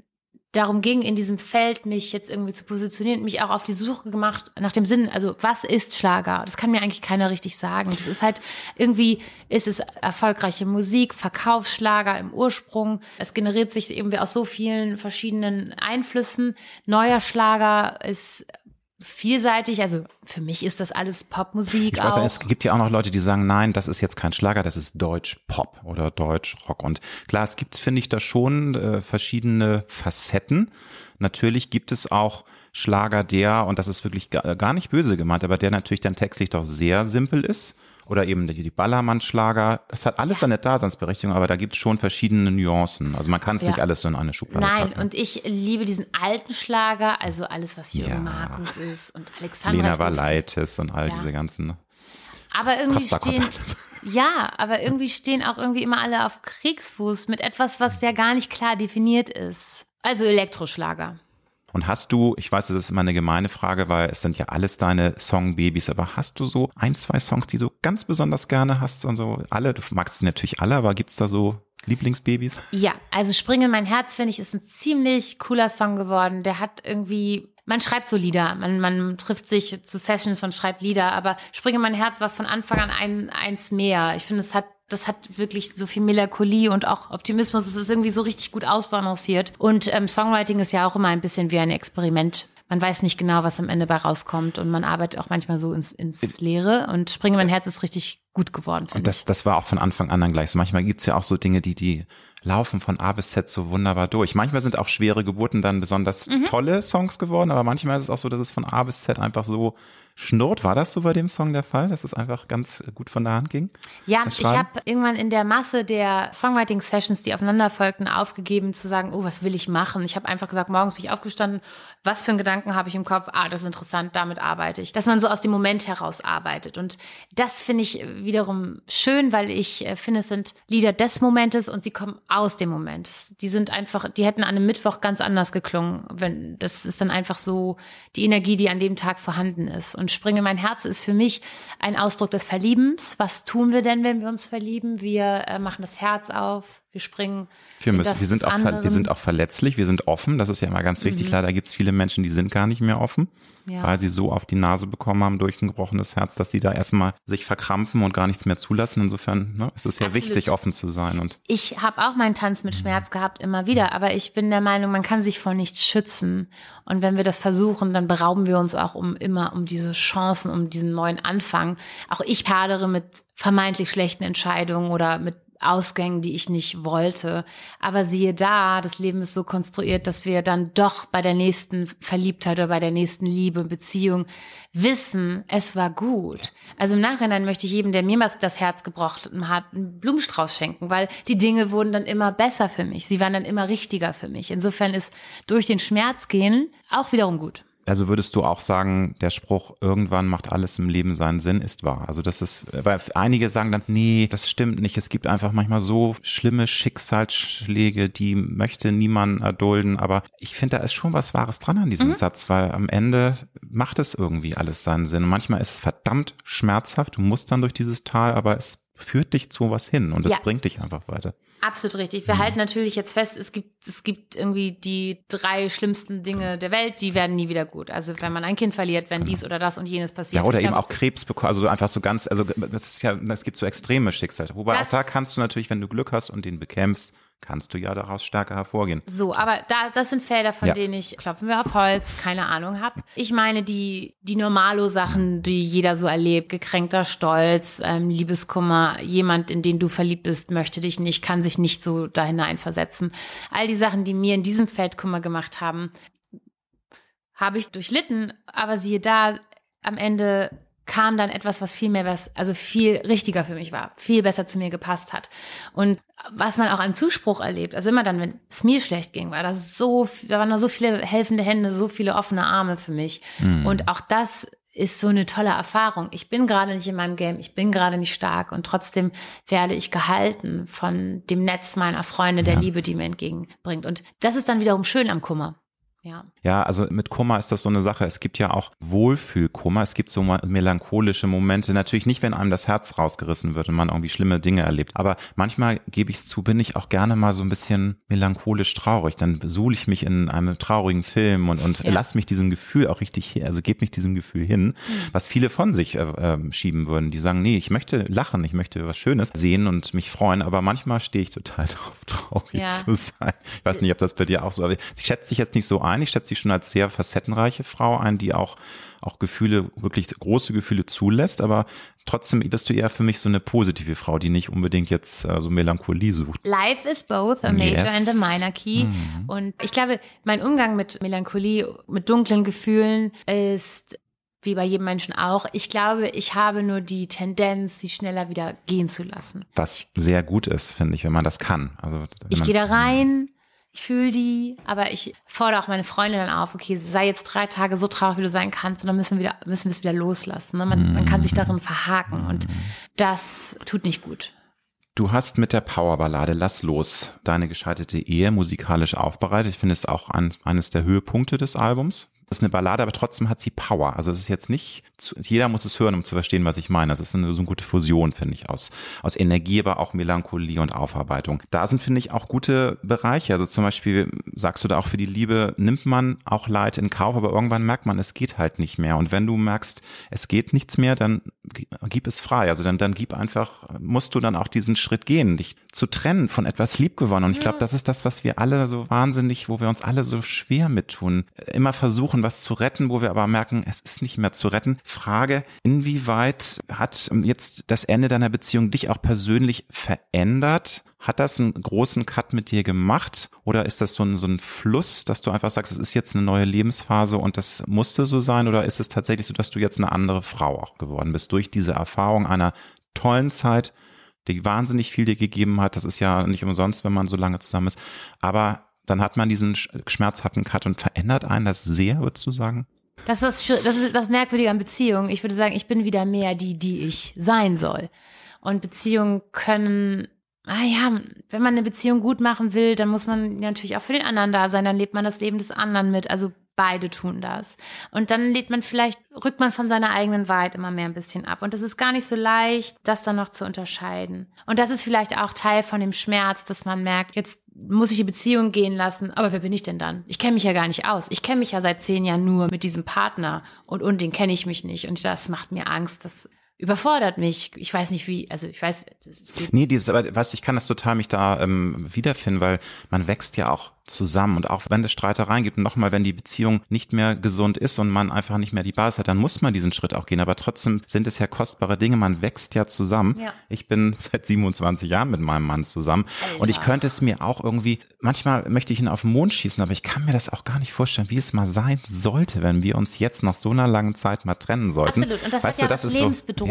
S3: darum ging, in diesem Feld mich jetzt irgendwie zu positionieren, mich auch auf die Suche gemacht nach dem Sinn, also was ist Schlager? Das kann mir eigentlich keiner richtig sagen. Das ist halt irgendwie, ist es erfolgreiche Musik, Verkaufsschlager im Ursprung. Es generiert sich irgendwie aus so vielen verschiedenen Einflüssen. Neuer Schlager ist vielseitig, also für mich ist das alles Popmusik
S1: Ich weiß,
S3: auch.
S1: es gibt ja auch noch Leute, die sagen, nein, das ist jetzt kein Schlager, das ist Deutsch-Pop oder Deutsch-Rock. Und klar, es gibt, finde ich, da schon äh, verschiedene Facetten. Natürlich gibt es auch Schlager, der, und das ist wirklich gar, gar nicht böse gemeint, aber der natürlich dann textlich doch sehr simpel ist. Oder eben die, die Ballermann-Schlager. Das hat alles seine Daseinsberechtigung, aber da gibt es schon verschiedene Nuancen. Also man kann es
S3: Ja.
S1: nicht alles so in eine Schublade
S3: Nein,
S1: packen.
S3: und ich liebe diesen alten Schlager, also alles, was Jürgen
S1: Ja.
S3: Markus ist und Alexandra.
S1: Lena. Valaitis und all
S3: Ja.
S1: diese ganzen
S3: Aber irgendwie
S1: Costa
S3: stehen, ja, aber irgendwie stehen auch irgendwie immer alle auf Kriegsfuß mit etwas, was ja gar nicht klar definiert ist. Also Elektroschlager.
S1: Und hast du, ich weiß, das ist immer eine gemeine Frage, weil es sind ja alles deine Songbabys, aber hast du so ein, zwei Songs, die du ganz besonders gerne hast und so alle? Du magst sie natürlich alle, aber gibt's da so Lieblingsbabys?
S3: Ja, also Spring in mein Herz, finde ich, ist ein ziemlich cooler Song geworden. Der hat irgendwie, man schreibt so Lieder, man, man trifft sich zu Sessions und schreibt Lieder, aber Spring in mein Herz war von Anfang an ein, eins mehr. Ich finde, es hat, das hat wirklich so viel Melancholie und auch Optimismus. Es ist irgendwie so richtig gut ausbalanciert. Und ähm, Songwriting ist ja auch immer ein bisschen wie ein Experiment. Man weiß nicht genau, was am Ende bei rauskommt und man arbeitet auch manchmal so ins, ins Leere. Und Spring in mein Herz ist richtig gut geworden,
S1: Und das, das war auch von Anfang an dann gleich so. Manchmal gibt's ja auch so Dinge, die, die laufen von A bis Z so wunderbar durch. Manchmal sind auch schwere Geburten dann besonders
S3: Mhm.
S1: tolle Songs geworden, aber manchmal ist es auch so, dass es von A bis Z einfach so schnurrt. War das so bei dem Song der Fall, dass es einfach ganz gut von der Hand ging?
S3: Ja, ich habe irgendwann in der Masse der Songwriting-Sessions, die aufeinander folgten, aufgegeben zu sagen, oh, was will ich machen? Ich habe einfach gesagt, morgens bin ich aufgestanden, was für einen Gedanken habe ich im Kopf? Ah, das ist interessant, damit arbeite ich. Dass man so aus dem Moment heraus arbeitet. Und das finde ich wiederum schön, weil ich äh, finde, es sind Lieder des Momentes und sie kommen aus dem Moment. Die sind einfach, die hätten an einem Mittwoch ganz anders geklungen. Wenn, das ist dann einfach so die Energie, die an dem Tag vorhanden ist. Und Springe mein Herz ist für mich ein Ausdruck des Verliebens. Was tun wir denn, wenn wir uns verlieben? Wir äh, machen das Herz auf, wir springen.
S1: Wir, müssen, wir, sind auch, wir sind auch verletzlich, wir sind offen. Das ist ja immer ganz wichtig. Mhm. Leider gibt es viele Menschen, die sind gar nicht mehr offen, ja. weil sie so auf die Nase bekommen haben durch ein gebrochenes Herz, dass sie da erstmal sich verkrampfen und gar nichts mehr zulassen. Insofern ne, ist es ja Absolut. wichtig, offen zu sein. Und
S3: ich habe auch meinen Tanz mit Schmerz gehabt, immer wieder. Aber ich bin der Meinung, man kann sich vor nichts schützen. Und wenn wir das versuchen, dann berauben wir uns auch um immer um diese Chancen, um diesen neuen Anfang. Auch ich hadere mit vermeintlich schlechten Entscheidungen oder mit Ausgängen, die ich nicht wollte. Aber siehe da, das Leben ist so konstruiert, dass wir dann doch bei der nächsten Verliebtheit oder bei der nächsten Liebe, Beziehung wissen, es war gut. Also im Nachhinein möchte ich jedem, der mir das Herz gebrochen hat, einen Blumenstrauß schenken, weil die Dinge wurden dann immer besser für mich. Sie waren dann immer richtiger für mich. Insofern ist durch den Schmerz gehen auch wiederum gut.
S1: Also würdest du auch sagen, der Spruch, irgendwann macht alles im Leben seinen Sinn, ist wahr. Also das ist, weil einige sagen dann, nee, das stimmt nicht. Es gibt einfach manchmal so schlimme Schicksalsschläge, die möchte niemand erdulden. Aber ich finde, da ist schon was Wahres dran an diesem mhm. Satz, weil am Ende macht es irgendwie alles seinen Sinn. Und manchmal ist es verdammt schmerzhaft. Du musst dann durch dieses Tal, aber es führt dich zu was hin und es ja. bringt dich einfach weiter.
S3: Absolut richtig. Wir mhm. halten natürlich jetzt fest, es gibt, es gibt irgendwie die drei schlimmsten Dinge der Welt, die werden nie wieder gut. Also wenn man ein Kind verliert, wenn genau. dies oder das und jenes passiert.
S1: Ja, oder eben auch Krebs bekommen, also einfach so ganz, also das ist ja, es gibt so extreme Schicksale. Wobei auch da kannst du natürlich, wenn du Glück hast und den bekämpfst, kannst du ja daraus stärker hervorgehen.
S3: So, aber da, das sind Felder, von ja. denen ich, klopfen wir auf Holz, keine Ahnung habe. Ich meine, die, die Normalo-Sachen, die jeder so erlebt, gekränkter Stolz, ähm, Liebeskummer, jemand, in den du verliebt bist, möchte dich nicht, kann sich nicht so da hineinversetzen. All die Sachen, die mir in diesem Feld Kummer gemacht haben, habe ich durchlitten, aber siehe da, am Ende kam dann etwas, was viel mehr, also viel richtiger für mich war, viel besser zu mir gepasst hat. Und was man auch an Zuspruch erlebt, also immer dann, wenn es mir schlecht ging, war das so, da waren da so viele helfende Hände, so viele offene Arme für mich. Mhm. Und auch das ist so eine tolle Erfahrung. Ich bin gerade nicht in meinem Game, ich bin gerade nicht stark und trotzdem werde ich gehalten von dem Netz meiner Freunde, der ja. Liebe, die mir entgegenbringt. Und das ist dann wiederum schön am Kummer. Ja.
S1: ja, also mit Kummer ist das so eine Sache. Es gibt ja auch Wohlfühlkummer. Es gibt so melancholische Momente. Natürlich nicht, wenn einem das Herz rausgerissen wird und man irgendwie schlimme Dinge erlebt. Aber manchmal gebe ich es zu, bin ich auch gerne mal so ein bisschen melancholisch traurig. Dann suhle ich mich in einem traurigen Film und, und ja. lass mich diesem Gefühl auch richtig, also gebe mich diesem Gefühl hin, mhm. was viele von sich äh, äh, schieben würden. Die sagen, nee, ich möchte lachen, ich möchte was Schönes sehen und mich freuen. Aber manchmal stehe ich total drauf, traurig ja. zu sein. Ich weiß nicht, ob das bei dir auch so, aber ich schätze dich jetzt nicht so ein ein. Ich schätze sie schon als sehr facettenreiche Frau ein, die auch auch Gefühle, wirklich große Gefühle zulässt, aber trotzdem bist du eher für mich so eine positive Frau, die nicht unbedingt jetzt äh, so Melancholie sucht.
S3: Life is both a major yes. and a minor key. Mhm. Und ich glaube, mein Umgang mit Melancholie, mit dunklen Gefühlen ist wie bei jedem Menschen auch. Ich glaube, ich habe nur die Tendenz, sie schneller wieder gehen zu lassen.
S1: Was sehr gut ist, finde ich, wenn man das kann. Also
S3: ich gehe da rein, ich fühle die, aber ich fordere auch meine Freunde dann auf, okay, sei jetzt drei Tage so traurig, wie du sein kannst, und dann müssen wir wieder, müssen wir es wieder loslassen. Ne? Man, man kann sich darin verhaken und das tut nicht gut.
S1: Du hast mit der Powerballade Lass los deine gescheiterte Ehe musikalisch aufbereitet. Ich finde es auch ein, eines der Höhepunkte des Albums. Das ist eine Ballade, aber trotzdem hat sie Power. Also es ist jetzt nicht, jeder muss es hören, um zu verstehen, was ich meine. Das ist eine, so eine gute Fusion, finde ich, aus, aus Energie, aber auch Melancholie und Aufarbeitung. Da sind, finde ich, auch gute Bereiche. Also zum Beispiel sagst du da auch für die Liebe, nimmt man auch Leid in Kauf, aber irgendwann merkt man, es geht halt nicht mehr. Und wenn du merkst, es geht nichts mehr, dann gib es frei. Also dann, dann gib einfach, musst du dann auch diesen Schritt gehen, dich zu trennen von etwas liebgewonnen. Und ich glaube, das ist das, was wir alle so wahnsinnig, wo wir uns alle so schwer mit tun. Immer versuchen, versuchen, was zu retten, wo wir aber merken, es ist nicht mehr zu retten. Frage, inwieweit hat jetzt das Ende deiner Beziehung dich auch persönlich verändert? Hat das einen großen Cut mit dir gemacht oder ist das so ein, so ein Fluss, dass du einfach sagst, es ist jetzt eine neue Lebensphase und das musste so sein oder ist es tatsächlich so, dass du jetzt eine andere Frau auch geworden bist durch diese Erfahrung einer tollen Zeit, die wahnsinnig viel dir gegeben hat. Das ist ja nicht umsonst, wenn man so lange zusammen ist. Aber dann hat man diesen schmerzhaften Cut und verändert einen das sehr, würdest du sagen?
S3: Das ist, das ist das Merkwürdige an Beziehungen. Ich würde sagen, ich bin wieder mehr die, die ich sein soll. Und Beziehungen können, ah ja, wenn man eine Beziehung gut machen will, dann muss man natürlich auch für den anderen da sein. Dann lebt man das Leben des anderen mit. Also beide tun das. Und dann lebt man vielleicht, rückt man von seiner eigenen Wahrheit immer mehr ein bisschen ab. Und es ist gar nicht so leicht, das dann noch zu unterscheiden. Und das ist vielleicht auch Teil von dem Schmerz, dass man merkt, jetzt muss ich die Beziehung gehen lassen, aber wer bin ich denn dann? Ich kenne mich ja gar nicht aus. Ich kenne mich ja seit zehn Jahren nur mit diesem Partner und, und den kenne ich mich nicht. Und das macht mir Angst, dass überfordert mich. Ich weiß nicht wie, also ich weiß,
S1: es geht. Nee, dieses, aber weißt, ich kann das total mich da ähm, wiederfinden, weil man wächst ja auch zusammen. Und auch wenn es Streitereien gibt, nochmal, wenn die Beziehung nicht mehr gesund ist und man einfach nicht mehr die Basis hat, dann muss man diesen Schritt auch gehen. Aber trotzdem sind es ja kostbare Dinge. Man wächst ja zusammen. Ja. Ich bin seit 27 Jahren mit meinem Mann zusammen. Alter. Und ich könnte es mir auch irgendwie, manchmal möchte ich ihn auf den Mond schießen, aber ich kann mir das auch gar nicht vorstellen, wie es mal sein sollte, wenn wir uns jetzt nach so einer langen Zeit mal trennen sollten.
S3: Absolut. Und das weißt hat ja du, das was Lebensbedrohliches.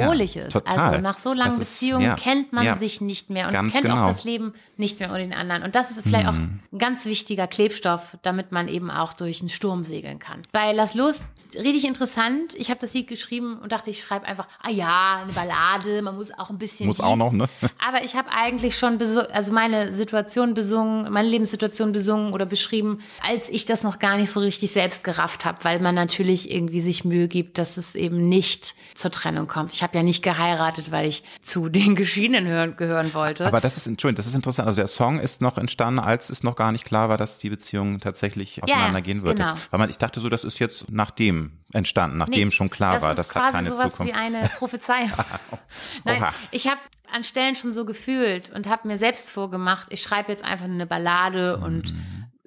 S3: So, ja, also nach so langen Beziehungen ja, kennt man sich nicht mehr und kennt genau. auch das Leben nicht mehr und den anderen. Und das ist vielleicht hm. auch ein ganz wichtiger Klebstoff, damit man eben auch durch einen Sturm segeln kann. Bei Lass los, richtig interessant. Ich habe das Lied geschrieben und dachte, ich schreibe einfach, ah ja, eine Ballade, man muss auch ein bisschen.
S1: Muss auch noch, ne?
S3: Aber ich habe eigentlich schon also meine Situation besungen, meine Lebenssituation besungen oder beschrieben, als ich das noch gar nicht so richtig selbst gerafft habe, weil man natürlich irgendwie sich Mühe gibt, dass es eben nicht zur Trennung kommt. Ich habe ja nicht geheiratet, weil ich zu den Geschiedenen hören, gehören wollte.
S1: Aber das ist, Entschuldigung, das ist interessant. Also der Song ist noch entstanden, als es noch gar nicht klar war, dass die Beziehung tatsächlich auseinandergehen ja, wird. Genau. Das, weil man, ich dachte so, das ist jetzt nachdem entstanden, nachdem nee, schon klar das war, das hat keine sowas Zukunft.
S3: wie eine Prophezeiung. Nein, ich habe an Stellen schon so gefühlt und habe mir selbst vorgemacht, ich schreibe jetzt einfach eine Ballade und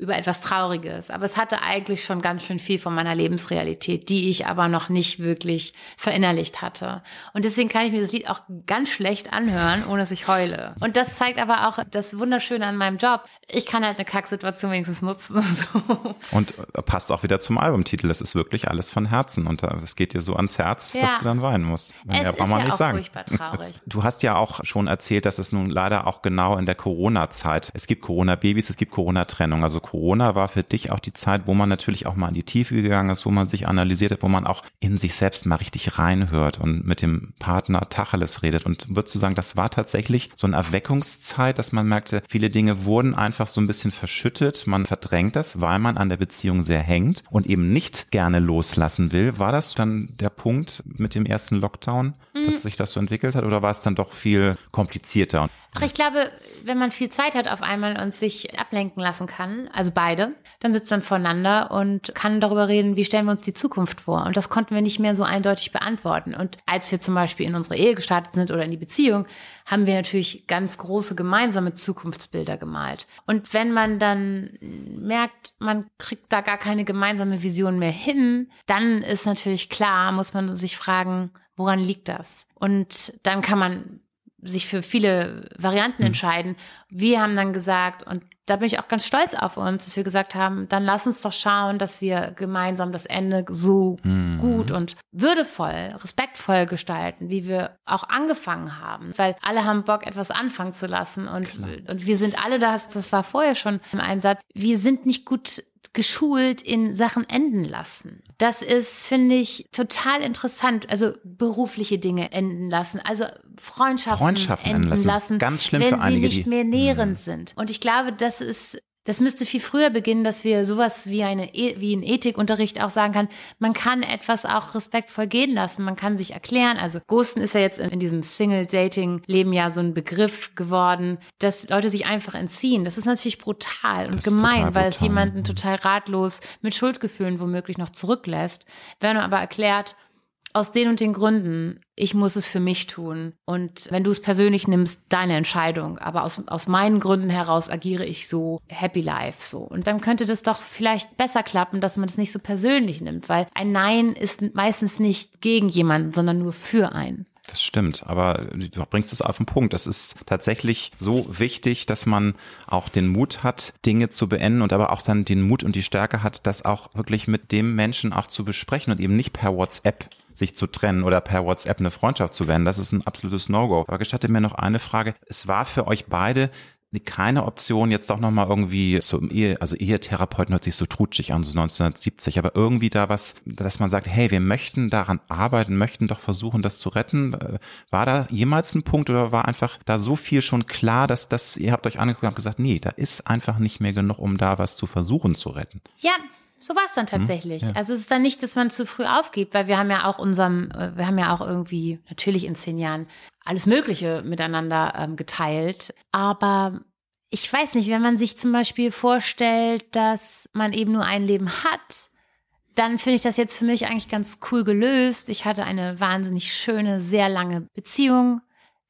S3: über etwas Trauriges. Aber es hatte eigentlich schon ganz schön viel von meiner Lebensrealität, die ich aber noch nicht wirklich verinnerlicht hatte. Und deswegen kann ich mir das Lied auch ganz schlecht anhören, ohne dass ich heule. Und das zeigt aber auch das Wunderschöne an meinem Job. Ich kann halt eine Kacksituation wenigstens nutzen und so.
S1: Und äh, passt auch wieder zum Albumtitel. Es ist wirklich alles von Herzen. Und es geht dir so ans Herz, ja. dass du dann weinen musst.
S3: Mehr es braucht man ja nicht auch sagen. furchtbar traurig.
S1: Du hast ja auch schon erzählt, dass es nun leider auch genau in der Corona-Zeit, es gibt Corona-Babys, es gibt Corona-Trennung. Also Corona war für dich auch die Zeit, wo man natürlich auch mal in die Tiefe gegangen ist, wo man sich analysiert hat, wo man auch in sich selbst mal richtig reinhört und mit dem Partner Tacheles redet. Und würdest du sagen, das war tatsächlich so eine Erweckungszeit, dass man merkte, viele Dinge wurden einfach so ein bisschen verschüttet, man verdrängt das, weil man an der Beziehung sehr hängt und eben nicht gerne loslassen will. War das dann der Punkt mit dem ersten Lockdown, mhm. dass sich das so entwickelt hat oder war es dann doch viel komplizierter?
S3: Ach, ich glaube, wenn man viel Zeit hat auf einmal und sich ablenken lassen kann, also beide, dann sitzt man voneinander und kann darüber reden, wie stellen wir uns die Zukunft vor. Und das konnten wir nicht mehr so eindeutig beantworten. Und als wir zum Beispiel in unsere Ehe gestartet sind oder in die Beziehung, haben wir natürlich ganz große gemeinsame Zukunftsbilder gemalt. Und wenn man dann merkt, man kriegt da gar keine gemeinsame Vision mehr hin, dann ist natürlich klar, muss man sich fragen, woran liegt das? Und dann kann man sich für viele Varianten mhm. entscheiden. Wir haben dann gesagt, und da bin ich auch ganz stolz auf uns, dass wir gesagt haben, dann lass uns doch schauen, dass wir gemeinsam das Ende so mhm. gut und würdevoll, respektvoll gestalten, wie wir auch angefangen haben. Weil alle haben Bock, etwas anfangen zu lassen. Und, und wir sind alle, das, das war vorher schon im Einsatz, wir sind nicht gut geschult in Sachen enden lassen. Das ist, finde ich, total interessant. Also berufliche Dinge enden lassen, also Freundschaften,
S1: Freundschaften enden lassen. lassen. Ganz schlimm
S3: wenn
S1: für einige,
S3: sie nicht mehr nährend die, sind. Und ich glaube, das ist das müsste viel früher beginnen, dass wir sowas wie eine e, wie ein Ethikunterricht auch sagen kann. Man kann etwas auch respektvoll gehen lassen. Man kann sich erklären. Also Ghosten ist ja jetzt in, in diesem Single-Dating-Leben ja so ein Begriff geworden, dass Leute sich einfach entziehen. Das ist natürlich brutal und gemein, weil es jemanden total ratlos mit Schuldgefühlen womöglich noch zurücklässt. Wenn man aber erklärt, aus den und den Gründen, ich muss es für mich tun. Und wenn du es persönlich nimmst, deine Entscheidung. Aber aus, aus meinen Gründen heraus agiere ich so happy life so. Und dann könnte das doch vielleicht besser klappen, dass man es nicht so persönlich nimmt, weil ein Nein ist meistens nicht gegen jemanden, sondern nur für einen.
S1: Das stimmt, aber du bringst es auf den Punkt. Es ist tatsächlich so wichtig, dass man auch den Mut hat, Dinge zu beenden und aber auch dann den Mut und die Stärke hat, das auch wirklich mit dem Menschen auch zu besprechen und eben nicht per WhatsApp sich zu trennen oder per WhatsApp eine Freundschaft zu wenden. Das ist ein absolutes No-Go. Aber gestatte mir noch eine Frage. Es war für euch beide keine Option, jetzt doch nochmal irgendwie so im Ehe, also Ehetherapeuten hört sich so trutschig an, so 1970, aber irgendwie da was, dass man sagt, hey, wir möchten daran arbeiten, möchten doch versuchen, das zu retten. War da jemals ein Punkt oder war einfach da so viel schon klar, dass das, ihr habt euch angeguckt und habt gesagt, nee, da ist einfach nicht mehr genug, um da was zu versuchen zu retten?
S3: Ja, so war es dann hm, tatsächlich. Hm, ja. Also es ist dann nicht, dass man zu früh aufgibt, weil wir haben ja auch unserem, äh, wir haben ja auch irgendwie natürlich in zehn Jahren alles Mögliche miteinander ähm, geteilt. Aber ich weiß nicht, wenn man sich zum Beispiel vorstellt, dass man eben nur ein Leben hat, dann finde ich das jetzt für mich eigentlich ganz cool gelöst. Ich hatte eine wahnsinnig schöne, sehr lange Beziehung,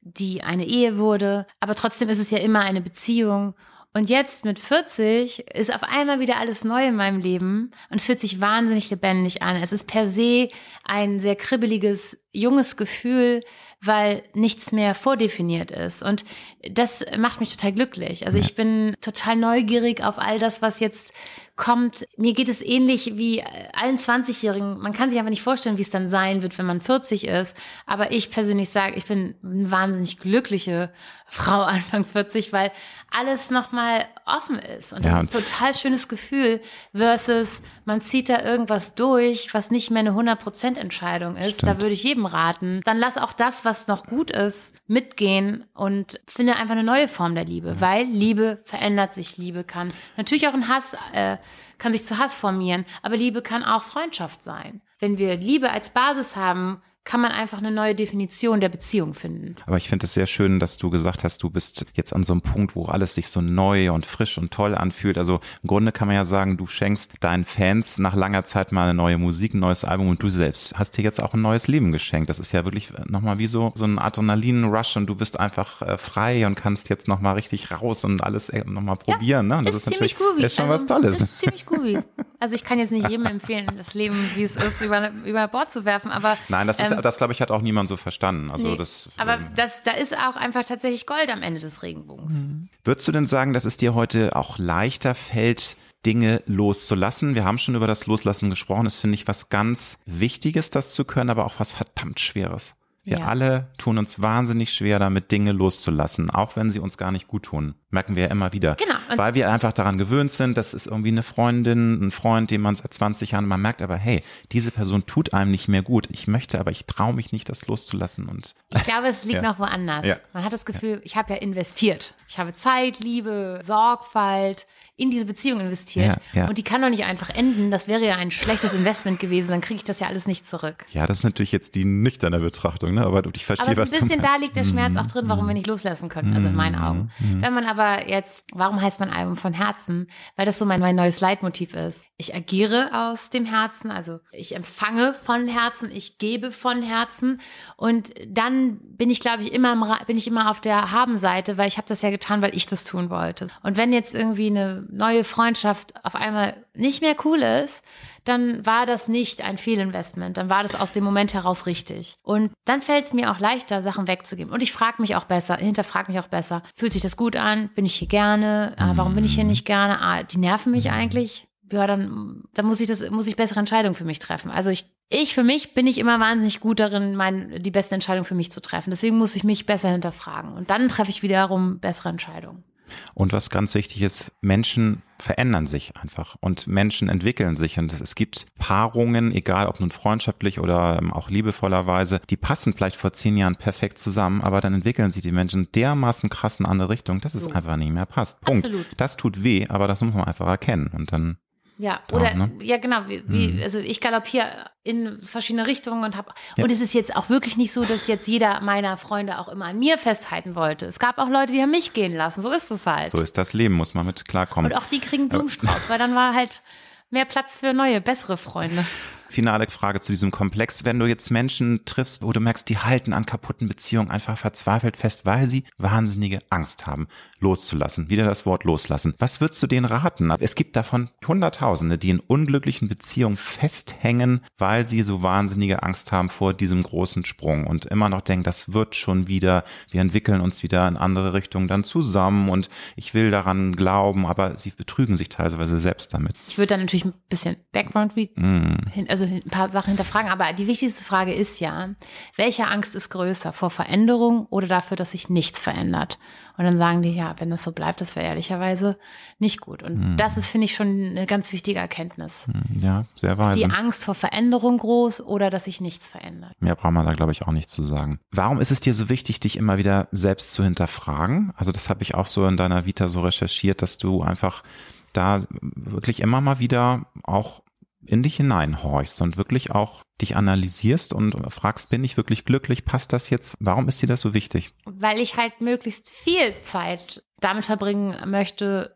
S3: die eine Ehe wurde. Aber trotzdem ist es ja immer eine Beziehung. Und jetzt mit 40 ist auf einmal wieder alles neu in meinem Leben und es fühlt sich wahnsinnig lebendig an. Es ist per se ein sehr kribbeliges, junges Gefühl, weil nichts mehr vordefiniert ist. Und das macht mich total glücklich. Also ich bin total neugierig auf all das, was jetzt kommt. Mir geht es ähnlich wie allen 20-Jährigen. Man kann sich einfach nicht vorstellen, wie es dann sein wird, wenn man 40 ist. Aber ich persönlich sage, ich bin eine wahnsinnig glückliche Frau Anfang 40, weil alles nochmal offen ist. Und das ja, ist ein total schönes Gefühl versus man zieht da irgendwas durch, was nicht mehr eine 100% Entscheidung ist. Stimmt. Da würde ich jedem raten. Dann lass auch das, was noch gut ist, mitgehen und finde einfach eine neue Form der Liebe, mhm. weil Liebe verändert sich. Liebe kann natürlich auch ein Hass, äh, kann sich zu Hass formieren, aber Liebe kann auch Freundschaft sein. Wenn wir Liebe als Basis haben, kann man einfach eine neue Definition der Beziehung finden.
S1: Aber ich finde es sehr schön, dass du gesagt hast, du bist jetzt an so einem Punkt, wo alles sich so neu und frisch und toll anfühlt. Also im Grunde kann man ja sagen, du schenkst deinen Fans nach langer Zeit mal eine neue Musik, ein neues Album und du selbst hast dir jetzt auch ein neues Leben geschenkt. Das ist ja wirklich nochmal wie so, so ein Adrenalin-Rush und du bist einfach äh, frei und kannst jetzt nochmal richtig raus und alles äh, nochmal probieren.
S3: Ja,
S1: ne?
S3: Das ist, ist ziemlich
S1: groovy. Ist schon also, was Tolles.
S3: Ist ziemlich groovy. Also ich kann jetzt nicht jedem empfehlen, das Leben, wie es ist, über, über Bord zu werfen, aber.
S1: Nein, das ist, ähm, das glaube ich, hat auch niemand so verstanden. Also nee, das.
S3: Aber ähm, das, da ist auch einfach tatsächlich Gold am Ende des Regenbogens.
S1: Mhm. Würdest du denn sagen, dass es dir heute auch leichter fällt, Dinge loszulassen. Wir haben schon über das Loslassen gesprochen. Das finde ich was ganz Wichtiges, das zu können, aber auch was verdammt Schweres. Wir ja. alle tun uns wahnsinnig schwer, damit Dinge loszulassen, auch wenn sie uns gar nicht gut tun. Merken wir ja immer wieder. Genau. Weil wir einfach daran gewöhnt sind, das ist irgendwie eine Freundin, ein Freund, den man seit 20 Jahren, man merkt aber, hey, diese Person tut einem nicht mehr gut. Ich möchte, aber ich traue mich nicht, das loszulassen. Und
S3: ich glaube, es liegt ja. noch woanders. Ja. Man hat das Gefühl, ich habe ja investiert. Ich habe Zeit, Liebe, Sorgfalt, in diese Beziehung investiert. Ja, ja. Und die kann doch nicht einfach enden. Das wäre ja ein schlechtes Investment gewesen. Dann kriege ich das ja alles nicht zurück.
S1: Ja, das ist natürlich jetzt die nüchterne Betrachtung, ne? aber ich verstehe,
S3: aber
S1: was
S3: du ein bisschen da liegt der Schmerz auch drin, warum wir nicht loslassen können. Also in meinen mhm. Augen. Mhm. Wenn man aber jetzt, warum heißt mein Album von Herzen? Weil das so mein, mein neues Leitmotiv ist. Ich agiere aus dem Herzen, also ich empfange von Herzen, ich gebe von Herzen. Und dann bin ich, glaube ich, immer, im, bin ich immer auf der Habenseite, weil ich habe das ja getan, weil ich das tun wollte. Und wenn jetzt irgendwie eine neue Freundschaft auf einmal nicht mehr cool ist, dann war das nicht ein Fehlinvestment. Dann war das aus dem Moment heraus richtig. Und dann fällt es mir auch leichter, Sachen wegzugeben. Und ich frage mich auch besser, hinterfrage mich auch besser. Fühlt sich das gut an? Bin ich hier gerne? Ah, warum bin ich hier nicht gerne? Ah, die nerven mich eigentlich. Ja, dann, dann muss ich das, muss ich bessere Entscheidungen für mich treffen. Also ich, ich für mich bin ich immer wahnsinnig gut darin, mein, die beste Entscheidung für mich zu treffen. Deswegen muss ich mich besser hinterfragen. Und dann treffe ich wiederum bessere Entscheidungen.
S1: Und was ganz wichtig ist, Menschen verändern sich einfach und Menschen entwickeln sich und es gibt Paarungen, egal ob nun freundschaftlich oder ähm, auch liebevollerweise, die passen vielleicht vor zehn Jahren perfekt zusammen, aber dann entwickeln sich die Menschen dermaßen krass in eine andere Richtung, dass so. es einfach nicht mehr passt. Punkt. Absolut. Das tut weh, aber das muss man einfach erkennen und dann
S3: ja, oder auch, ne? ja genau, wie, wie, mhm. also ich galoppiere in verschiedene Richtungen und habe ja. und es ist jetzt auch wirklich nicht so, dass jetzt jeder meiner Freunde auch immer an mir festhalten wollte. Es gab auch Leute, die haben mich gehen lassen. So ist es halt.
S1: So ist das Leben, muss man mit klarkommen.
S3: Und auch die kriegen Blumenstrauß, weil dann war halt mehr Platz für neue, bessere Freunde.
S1: finale Frage zu diesem Komplex. Wenn du jetzt Menschen triffst, wo du merkst, die halten an kaputten Beziehungen einfach verzweifelt fest, weil sie wahnsinnige Angst haben, loszulassen. Wieder das Wort loslassen. Was würdest du denen raten? Es gibt davon Hunderttausende, die in unglücklichen Beziehungen festhängen, weil sie so wahnsinnige Angst haben vor diesem großen Sprung und immer noch denken, das wird schon wieder, wir entwickeln uns wieder in andere Richtungen dann zusammen und ich will daran glauben, aber sie betrügen sich teilweise selbst damit.
S3: Ich würde dann natürlich ein bisschen Background, mm. also ein paar Sachen hinterfragen, aber die wichtigste Frage ist ja, welche Angst ist größer, vor Veränderung oder dafür, dass sich nichts verändert? Und dann sagen die, ja, wenn das so bleibt, das wäre ehrlicherweise nicht gut. Und hm. das ist, finde ich, schon eine ganz wichtige Erkenntnis.
S1: Hm, ja, sehr weise.
S3: Ist die Angst vor Veränderung groß oder dass sich nichts verändert?
S1: Mehr braucht man da, glaube ich, auch nicht zu sagen. Warum ist es dir so wichtig, dich immer wieder selbst zu hinterfragen? Also das habe ich auch so in deiner Vita so recherchiert, dass du einfach da wirklich immer mal wieder auch in dich hineinhorchst und wirklich auch dich analysierst und fragst, bin ich wirklich glücklich? Passt das jetzt? Warum ist dir das so wichtig?
S3: Weil ich halt möglichst viel Zeit damit verbringen möchte,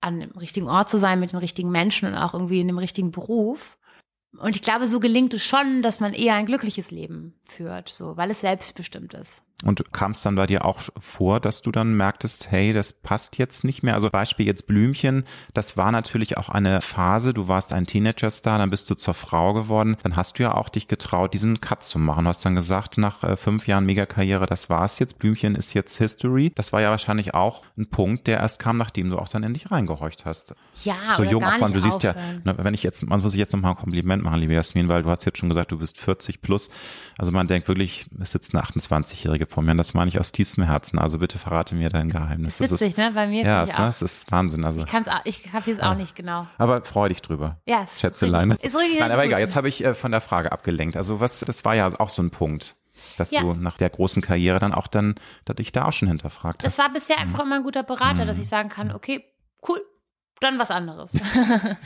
S3: an dem richtigen Ort zu sein, mit den richtigen Menschen und auch irgendwie in dem richtigen Beruf. Und ich glaube, so gelingt es schon, dass man eher ein glückliches Leben führt, so, weil es selbstbestimmt ist.
S1: Und kam es dann bei dir auch vor, dass du dann merktest, hey, das passt jetzt nicht mehr? Also Beispiel jetzt Blümchen, das war natürlich auch eine Phase, du warst ein Teenager-Star, dann bist du zur Frau geworden, dann hast du ja auch dich getraut, diesen Cut zu machen. Du hast dann gesagt, nach äh, fünf Jahren Megakarriere, das war's jetzt, Blümchen ist jetzt History. Das war ja wahrscheinlich auch ein Punkt, der erst kam, nachdem du auch dann endlich reingehorcht hast.
S3: Ja,
S1: so
S3: jung
S1: auch
S3: von,
S1: du siehst ja, ne, wenn ich jetzt, man muss ich jetzt nochmal ein Kompliment machen, liebe Jasmin, weil du hast jetzt schon gesagt, du bist 40 plus. Also man denkt wirklich, es sitzt eine 28-Jährige Und das meine ich aus tiefstem Herzen. Also bitte verrate mir dein Geheimnis.
S3: Das ist witzig,
S1: das
S3: ne? Bei mir
S1: ja, es, ne? es ist Wahnsinn. Also,
S3: ich kann's, ich habe jetzt auch nicht genau.
S1: Aber freu dich drüber.
S3: Ja,
S1: ist Schätzelein. Ist richtig, Nein, aber egal, jetzt habe ich äh, von der Frage abgelenkt. Also was, das war ja auch so ein Punkt dass ja. du nach der großen Karriere dann auch dann, dass dich da auch schon hinterfragt
S3: Das war bisher mhm. einfach immer ein guter Berater, mhm. dass ich sagen kann, okay, cool, dann was anderes.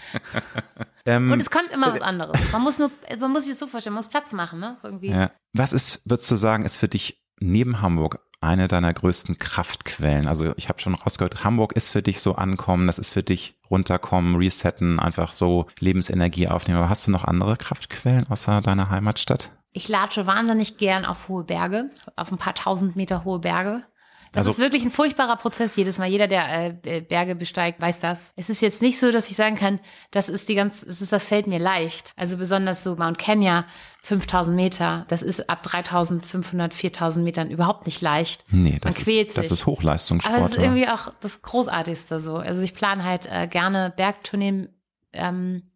S3: ähm, und es kommt immer was anderes. Man muss nur, man muss sich das so vorstellen, man muss Platz machen, ne? irgendwie.
S1: Ja. Was ist, würdest du sagen, ist für dich neben Hamburg eine deiner größten Kraftquellen? Also ich habe schon rausgehört, Hamburg ist für dich so ankommen, das ist für dich runterkommen, resetten, einfach so Lebensenergie aufnehmen. Aber hast du noch andere Kraftquellen außer deiner Heimatstadt?
S3: Ich latsche wahnsinnig gern auf hohe Berge, auf ein paar tausend Meter hohe Berge. Das also, ist wirklich ein furchtbarer Prozess jedes Mal. Jeder, der äh, Berge besteigt, weiß das. Es ist jetzt nicht so, dass ich sagen kann, das ist die ganz, das ist, das fällt mir leicht. Also besonders so Mount Kenya, 5000 Meter, das ist ab 3500, 4000 Metern überhaupt nicht leicht.
S1: Nee, das, ist, das ist Hochleistungssport.
S3: Aber es ist irgendwie auch das Großartigste so. Also ich plane halt äh, gerne Bergtourneen ähm,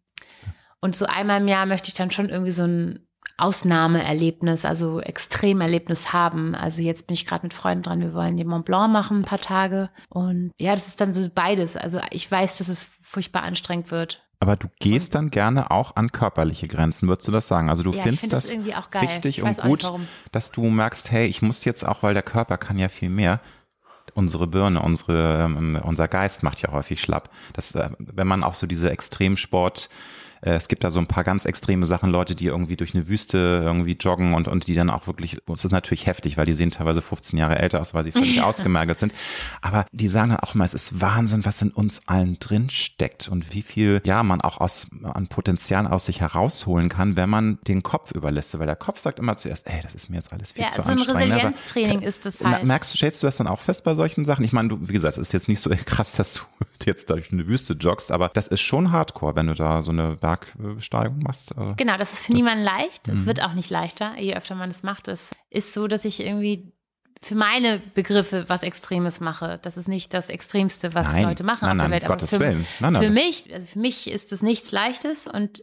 S3: und so einmal im Jahr möchte ich dann schon irgendwie so ein Ausnahmeerlebnis, also Extremerlebnis haben. Also jetzt bin ich gerade mit Freunden dran, wir wollen den Mont Blanc machen, ein paar Tage. Und ja, das ist dann so beides. Also ich weiß, dass es furchtbar anstrengend wird.
S1: Aber du gehst dann gerne auch an körperliche Grenzen, würdest du das sagen? Also du ja, findest find das, das richtig und gut, nicht, dass du merkst, hey, ich muss jetzt auch, weil der Körper kann ja viel mehr. Unsere Birne, unsere, ähm, unser Geist macht ja häufig schlapp. Das, äh, wenn man auch so diese Extremsport äh, es gibt da so ein paar ganz extreme Sachen, Leute, die irgendwie durch eine Wüste irgendwie joggen und, und die dann auch wirklich, es ist natürlich heftig, weil die sehen teilweise 15 Jahre älter aus, weil sie völlig ausgemergelt sind. Aber die sagen dann auch mal, es ist Wahnsinn, was in uns allen drin steckt und wie viel, ja, man auch aus, an Potenzial aus sich herausholen kann, wenn man den Kopf überlässt. Weil der Kopf sagt immer zuerst, ey, das ist mir jetzt alles viel ja, zu so anstrengend. Ja, so ein
S3: Resilienztraining ist das halt.
S1: Merkst, stellst du das dann auch fest bei solchen Sachen? Ich meine, du, wie gesagt, es ist jetzt nicht so krass, dass du jetzt durch eine Wüste joggst, aber das ist schon hardcore, wenn du da so eine Bergbesteigung machst.
S3: Also genau, das ist für das, niemanden leicht. Es mhm. wird auch nicht leichter, je öfter man es macht. Es ist so, dass ich irgendwie für meine Begriffe was Extremes mache. Das ist nicht das Extremste, was
S1: nein,
S3: Leute machen
S1: nein, auf der Welt. Gottes für, Willen. Nein,
S3: nein, für mich, also für mich ist es nichts Leichtes und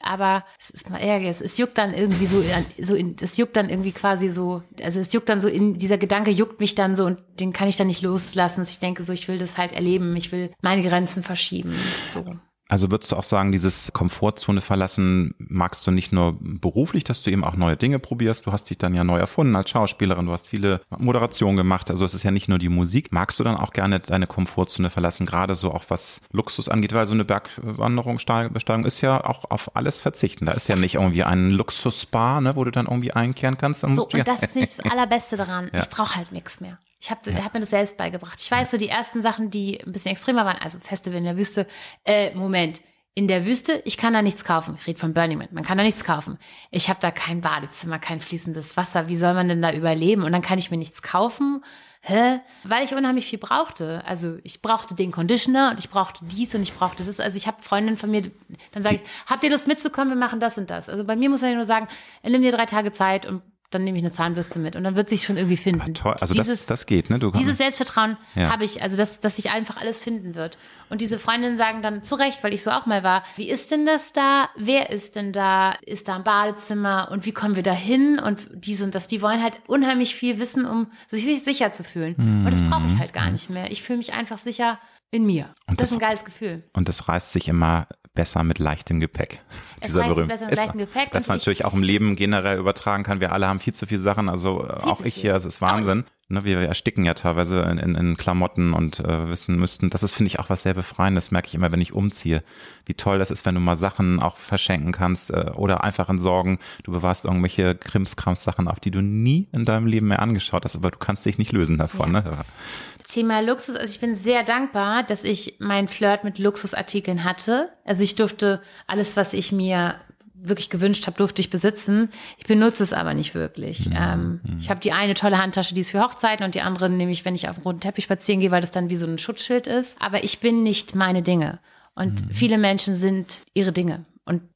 S3: aber es ist mal ärgerlich. Es juckt dann irgendwie so, so in, es juckt dann irgendwie quasi so, also es juckt dann so in, dieser Gedanke juckt mich dann so und den kann ich dann nicht loslassen, dass ich denke so, ich will das halt erleben, ich will meine Grenzen verschieben, so.
S1: Also würdest du auch sagen, dieses Komfortzone verlassen magst du nicht nur beruflich, dass du eben auch neue Dinge probierst. Du hast dich dann ja neu erfunden als Schauspielerin. Du hast viele Moderationen gemacht. Also es ist ja nicht nur die Musik. Magst du dann auch gerne deine Komfortzone verlassen, gerade so auch was Luxus angeht, weil so eine Bergwanderung, Besteigung ist ja auch auf alles verzichten. Da ist ja nicht irgendwie ein Luxusspa, ne, wo du dann irgendwie einkehren kannst.
S3: So, und das ist nicht das Allerbeste daran. Ja. Ich brauche halt nichts mehr. Ich habe ja. hab mir das selbst beigebracht. Ich weiß so, die ersten Sachen, die ein bisschen extremer waren, also Festival in der Wüste, äh, Moment, in der Wüste, ich kann da nichts kaufen. Ich rede von Burning Man, man kann da nichts kaufen. Ich habe da kein Badezimmer, kein fließendes Wasser. Wie soll man denn da überleben? Und dann kann ich mir nichts kaufen. Hä? Weil ich unheimlich viel brauchte. Also ich brauchte den Conditioner und ich brauchte dies und ich brauchte das. Also ich habe Freundinnen von mir, dann sage ich, habt ihr Lust mitzukommen? Wir machen das und das. Also bei mir muss man ja nur sagen, nimm dir drei Tage Zeit und dann nehme ich eine Zahnbürste mit und dann wird sich schon irgendwie finden.
S1: Ah, toll. Also dieses, das, das geht, ne? Du
S3: dieses Selbstvertrauen ja. habe ich, also dass, dass sich einfach alles finden wird. Und diese Freundinnen sagen dann zu Recht, weil ich so auch mal war, wie ist denn das da? Wer ist denn da? Ist da ein Badezimmer? Und wie kommen wir da hin? Und dies und das. Die wollen halt unheimlich viel wissen, um sich sicher zu fühlen. Mhm. Und das brauche ich halt gar nicht mehr. Ich fühle mich einfach sicher in mir. Und das, das, ist ein geiles Gefühl.
S1: Und das reißt sich immer besser mit leichtem Gepäck.
S3: Es Dieser reißt besser mit leichtem Gepäck.
S1: Das man natürlich auch im Leben generell übertragen kann. Wir alle haben viel zu viele Sachen. Also äh, auch ich hier, es ist Wahnsinn. Ne, wir ersticken ja teilweise in, in, in Klamotten und äh, wissen müssten. Das ist, finde ich, auch was sehr Befreiendes. merke ich immer, wenn ich umziehe. Wie toll das ist, wenn du mal Sachen auch verschenken kannst äh, oder einfach entsorgen. Du bewahrst irgendwelche Krimskrams-Sachen auf, die du nie in deinem Leben mehr angeschaut hast, aber du kannst dich nicht lösen davon. Ja. Ne?
S3: Thema Luxus, also ich bin sehr dankbar, dass ich mein Flirt mit Luxusartikeln hatte. Also ich durfte alles, was ich mir wirklich gewünscht habe, durfte ich besitzen. Ich benutze es aber nicht wirklich. Mhm. Ähm, mhm. ich habe die eine tolle Handtasche, die ist für Hochzeiten und die andere nehme ich, wenn ich auf dem roten Teppich spazieren gehe, weil das dann wie so ein Schutzschild ist. Aber ich bin nicht meine Dinge. Und mhm. viele Menschen sind ihre Dinge.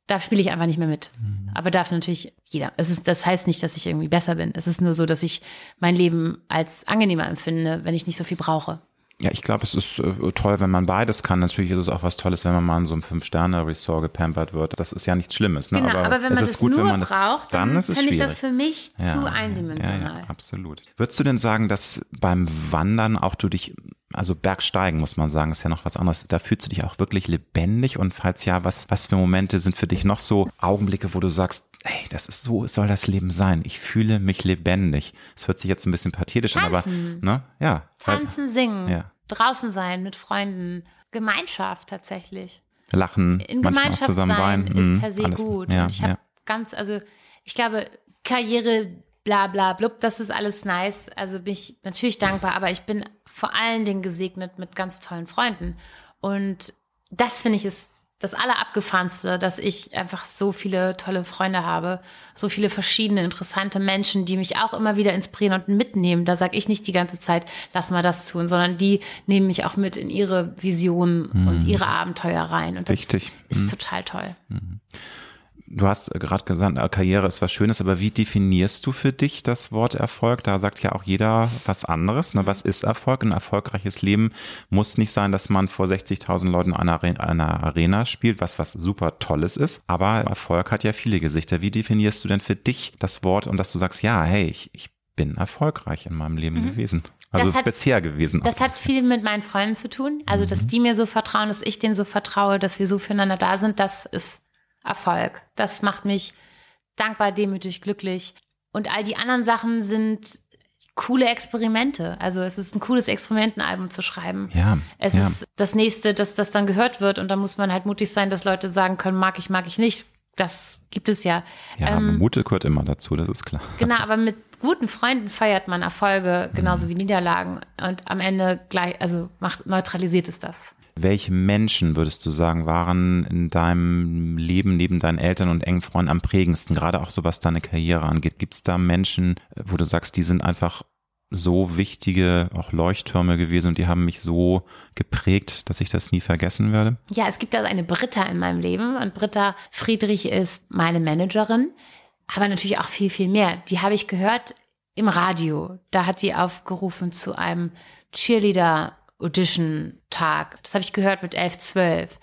S3: Da spiele ich einfach nicht mehr mit. Mhm. Aber darf natürlich jeder. Es ist, das heißt nicht, dass ich irgendwie besser bin. Es ist nur so, dass ich mein Leben als angenehmer empfinde, wenn ich nicht so viel brauche.
S1: Ja, ich glaube, es ist äh, toll, wenn man beides kann. Natürlich ist es auch was Tolles, wenn man mal in so einem Fünf-Sterne-Resort gepampert wird. Das ist ja nichts Schlimmes. Ne?
S3: Genau, aber, aber wenn man das gut, nur man braucht, dann, dann
S1: finde
S3: ich das für mich ja, zu eindimensional.
S1: Ja, ja, absolut. Würdest du denn sagen, dass beim Wandern auch du dich, also Bergsteigen muss man sagen, ist ja noch was anderes, da fühlst du dich auch wirklich lebendig und falls ja, was, was für Momente sind für dich noch so Augenblicke, wo du sagst, hey, das ist so soll das Leben sein. Ich fühle mich lebendig. Das hört sich jetzt ein bisschen pathetisch an, aber ne? ja.
S3: Tanzen, singen, ja. draußen sein mit Freunden, Gemeinschaft tatsächlich.
S1: Lachen,
S3: in Gemeinschaft zusammen sein weinen. ist mhm, per se
S1: alles.
S3: gut.
S1: Ja,
S3: und ich habe
S1: ja.
S3: ganz, also ich glaube, Karriere, bla bla blub, das ist alles nice. Also bin ich natürlich dankbar, aber ich bin vor allen Dingen gesegnet mit ganz tollen Freunden. Und das finde ich ist das Allerabgefahrenste, dass ich einfach so viele tolle Freunde habe, so viele verschiedene interessante Menschen, die mich auch immer wieder inspirieren und mitnehmen. Da sage ich nicht die ganze Zeit, lass mal das tun, sondern die nehmen mich auch mit in ihre Visionen mhm. und ihre Abenteuer rein. Und das
S1: Richtig.
S3: ist mhm. total toll. Mhm
S1: du hast gerade gesagt, äh, Karriere ist was Schönes, aber wie definierst du für dich das Wort Erfolg? Da sagt ja auch jeder was anderes. Ne? Was ist Erfolg? Ein erfolgreiches Leben muss nicht sein, dass man vor 60.000 Leuten einer, einer Arena spielt, was was super Tolles ist. Aber Erfolg hat ja viele Gesichter. Wie definierst du denn für dich das Wort und dass du sagst, ja, hey, ich, ich bin erfolgreich in meinem Leben mhm. gewesen. Also hat, bisher gewesen.
S3: Das hat viel mit meinen Freunden zu tun. Also, dass mhm. die mir so vertrauen, dass ich denen so vertraue, dass wir so füreinander da sind, das ist Erfolg. Das macht mich dankbar, demütig, glücklich. Und all die anderen Sachen sind coole Experimente. Also es ist ein cooles Experiment, ein Album zu schreiben.
S1: Ja.
S3: Es ja. ist das nächste, dass das dann gehört wird und da muss man halt mutig sein, dass Leute sagen können, mag ich, mag ich nicht. Das gibt es ja.
S1: Ja, ähm, Mut gehört immer dazu, das ist klar.
S3: Genau, aber mit guten Freunden feiert man Erfolge genauso mhm. wie Niederlagen und am Ende gleich, also macht, neutralisiert es das.
S1: Welche Menschen, würdest du sagen, waren in deinem Leben neben deinen Eltern und engen Freunden am prägendsten, gerade auch so was deine Karriere angeht? Gibt es da Menschen, wo du sagst, die sind einfach so wichtige auch Leuchttürme gewesen und die haben mich so geprägt, dass ich das nie vergessen werde?
S3: Ja, es gibt also eine Britta in meinem Leben und Britta Friedrich ist meine Managerin, aber natürlich auch viel, viel mehr. Die habe ich gehört im Radio. Da hat sie aufgerufen zu einem Cheerleader Audition-Tag. Das habe ich gehört mit 11, 12.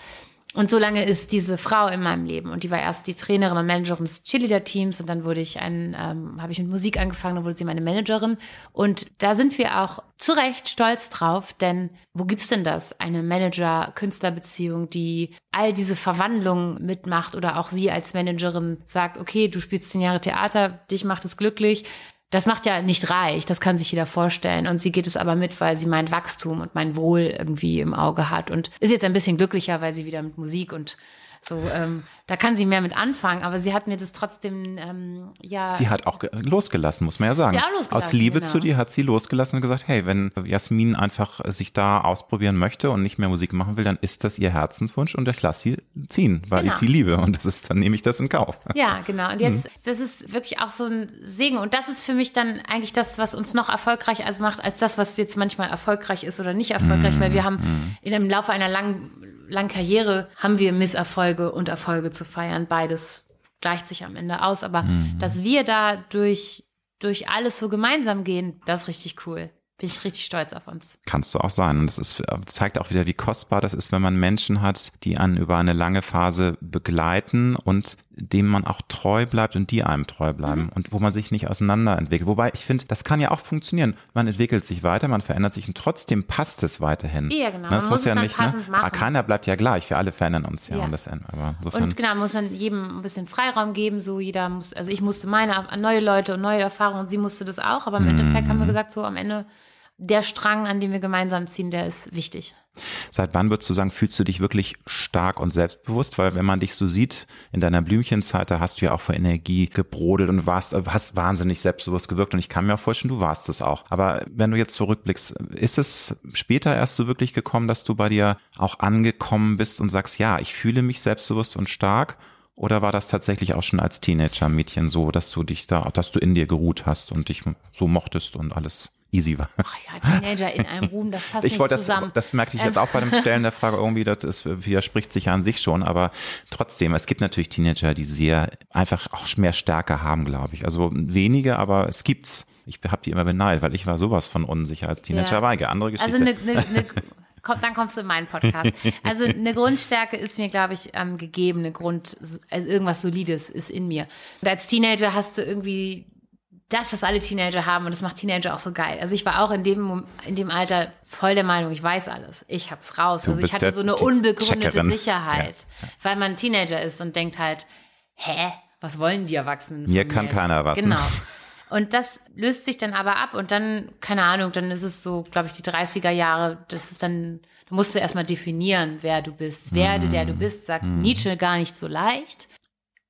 S3: Und so lange ist diese Frau in meinem Leben. Und die war erst die Trainerin und Managerin des Cheerleader-Teams. Und dann wurde ich ein, ähm, habe ich mit Musik angefangen, dann wurde sie meine Managerin. Und da sind wir auch zu Recht stolz drauf, denn wo gibt's denn das? Eine Manager-Künstler-Beziehung, die all diese Verwandlungen mitmacht oder auch sie als Managerin sagt, okay, du spielst zehn Jahre Theater, dich macht es glücklich, das macht ja nicht reich, das kann sich jeder vorstellen. Und sie geht es aber mit, weil sie mein Wachstum und mein Wohl irgendwie im Auge hat und ist jetzt ein bisschen glücklicher, weil sie wieder mit Musik und So, ähm, da kann sie mehr mit anfangen, aber sie hat mir das trotzdem, ähm, ja.
S1: Sie hat auch losgelassen, muss man ja sagen.
S3: Sie auch losgelassen,
S1: Aus Liebe
S3: genau.
S1: zu dir hat sie losgelassen und gesagt, hey, wenn Jasmin einfach sich da ausprobieren möchte und nicht mehr Musik machen will, dann ist das ihr Herzenswunsch und ich lasse sie ziehen, weil
S3: Genau.
S1: ich sie liebe und das ist, dann nehme ich das in Kauf.
S3: Ja, genau. Und jetzt,
S1: Mhm.
S3: das ist wirklich auch so ein Segen. Und das ist für mich dann eigentlich das, was uns noch erfolgreich also macht, als das, was jetzt manchmal erfolgreich ist oder nicht erfolgreich, weil
S1: Mhm.
S3: wir haben in dem Laufe einer langen, langen Karriere haben wir Misserfolge und Erfolge zu feiern. Beides gleicht sich am Ende aus. Aber
S1: Mhm.
S3: dass wir da durch, durch alles so gemeinsam gehen, das ist richtig cool. Bin ich richtig stolz auf uns.
S1: Kannst du auch sein. Und das ist, zeigt auch wieder, wie kostbar das ist, wenn man Menschen hat, die einen über eine lange Phase begleiten und dem man auch treu bleibt und die einem treu bleiben
S3: Mhm.
S1: und wo man sich nicht auseinanderentwickelt. Wobei ich finde, das kann ja auch funktionieren. Man entwickelt sich weiter, man verändert sich und trotzdem passt es weiterhin.
S3: Ja, genau.
S1: Das
S3: Man
S1: muss
S3: muss
S1: ja nicht, ne? Ah, Keiner bleibt ja gleich. Wir alle verändern uns ja.
S3: Ja.
S1: Und das, aber insofern.
S3: Und genau, muss man jedem ein bisschen Freiraum geben, so jeder muss, also ich musste meine neue Leute und neue Erfahrungen und sie musste das auch, aber im Endeffekt
S1: Mhm.
S3: haben wir gesagt, so am Ende der Strang, an dem wir gemeinsam ziehen, der ist wichtig.
S1: Seit wann würdest du sagen, fühlst du dich wirklich stark und selbstbewusst? Weil wenn man dich so sieht, in deiner Blümchenzeit, da hast du ja auch vor Energie gebrodelt und warst, hast wahnsinnig selbstbewusst gewirkt und ich kann mir auch vorstellen, du warst es auch. Aber wenn du jetzt zurückblickst, ist es später erst so wirklich gekommen, dass du bei dir auch angekommen bist und sagst, ja, ich fühle mich selbstbewusst und stark? Oder war das tatsächlich auch schon als Teenager-Mädchen so, dass du dich da, dass du in dir geruht hast und dich so mochtest und alles easy war?
S3: Ach ja, Teenager in einem Ruhm, das passt
S1: Ich
S3: nicht
S1: wollte das,
S3: zusammen.
S1: das merkte ich
S3: Ähm,
S1: jetzt auch bei dem Stellen der Frage irgendwie, das ist, widerspricht sich ja an sich schon, aber trotzdem, es gibt natürlich Teenager, die sehr einfach auch mehr Stärke haben, glaube ich. Also wenige, aber es gibt's. Ich habe die immer beneidet, weil ich war sowas von unsicher als Teenager.
S3: Ja.
S1: Weige, andere Geschichte.
S3: Also eine, eine, eine, komm, dann kommst du in meinen Podcast. Also eine Grundstärke ist mir, glaube ich, ähm, gegeben, eine Grund, also irgendwas Solides ist in mir. Und als Teenager hast du irgendwie das, was alle Teenager haben und das macht Teenager auch so geil. Also ich war auch in dem, in dem Alter voll der Meinung, ich weiß alles, ich hab's raus.
S1: Du
S3: also ich hatte so eine unbegründete
S1: Checkerin.
S3: Sicherheit, weil man Teenager ist und denkt halt, hä, was wollen die Erwachsenen?
S1: Mir kann keiner was, ne?
S3: Genau. Und das löst sich dann aber ab und dann, keine Ahnung, dann ist es so, glaube ich, die 30er Jahre, das ist dann, da musst du erstmal definieren, wer du bist. Werde, der du bist, sagt Nietzsche gar nicht so leicht.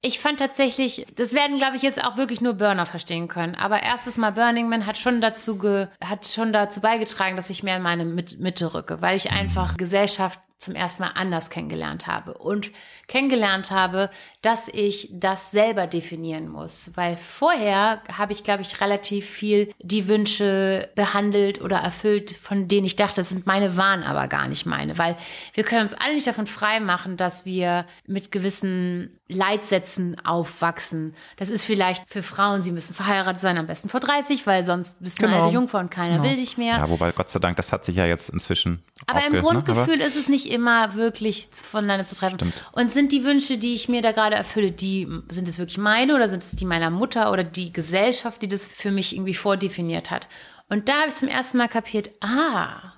S3: Ich fand tatsächlich, das werden, glaube ich, jetzt auch wirklich nur Burner verstehen können. Aber erstes Mal Burning Man hat schon dazu ge, hat schon dazu beigetragen, dass ich mehr in meine Mit- Mitte rücke, weil ich einfach Gesellschaft zum ersten Mal anders kennengelernt habe und kennengelernt habe, dass ich das selber definieren muss. Weil vorher habe ich, glaube ich, relativ viel die Wünsche behandelt oder erfüllt, von denen ich dachte, das sind meine, waren aber gar nicht meine. Weil wir können uns alle nicht davon frei machen, dass wir mit gewissen Leitsätzen aufwachsen. Das ist vielleicht für Frauen, sie müssen verheiratet sein, am besten vor 30, weil sonst bist du eine
S1: Genau.
S3: alte Jungfrau und keiner will dich mehr.
S1: ja, wobei Gott sei Dank, das hat sich ja jetzt inzwischen
S3: Aber im
S1: ne?
S3: Grundgefühl ist es nicht immer wirklich voneinander zu treffen.
S1: Stimmt.
S3: Und sind die Wünsche, die ich mir da gerade erfülle, die sind es wirklich meine oder sind es die meiner Mutter oder die Gesellschaft, die das für mich irgendwie vordefiniert hat? Und da habe ich zum ersten Mal kapiert, ah,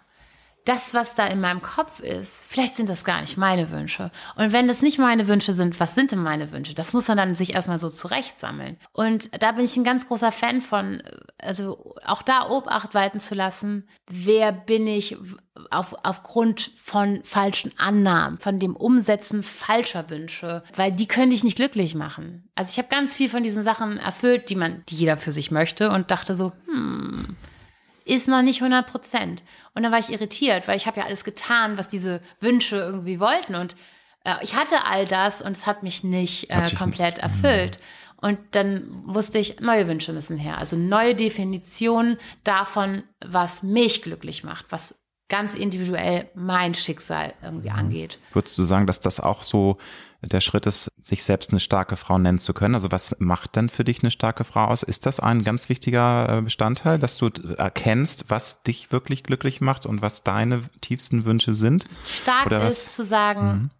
S3: das, was da in meinem Kopf ist, vielleicht sind das gar nicht meine Wünsche. Und wenn das nicht meine Wünsche sind, was sind denn meine Wünsche? Das muss man dann sich erstmal so zurechtsammeln. Und da bin ich ein ganz großer Fan von, also auch da Obacht walten zu lassen, wer bin ich auf, aufgrund von falschen Annahmen, von dem Umsetzen falscher Wünsche, weil die können dich nicht glücklich machen. Also ich habe ganz viel von diesen Sachen erfüllt, die man, die jeder für sich möchte und dachte so, hm, ist noch nicht 100 Prozent. Und dann war ich irritiert, weil ich habe ja alles getan, was diese Wünsche irgendwie wollten. Und äh, ich hatte all das und es hat mich nicht äh, komplett erfüllt. Und dann wusste ich, neue Wünsche müssen her. Also neue Definitionen davon, was mich glücklich macht, was ganz individuell mein Schicksal irgendwie angeht.
S1: Würdest du sagen, dass das auch so der Schritt ist, sich selbst eine starke Frau nennen zu können? Also was macht denn für dich eine starke Frau aus? Ist das ein ganz wichtiger äh, Bestandteil, dass du erkennst, was dich wirklich glücklich macht und was deine tiefsten Wünsche sind?
S3: Stark?
S1: Mhm.
S3: ist zu sagen,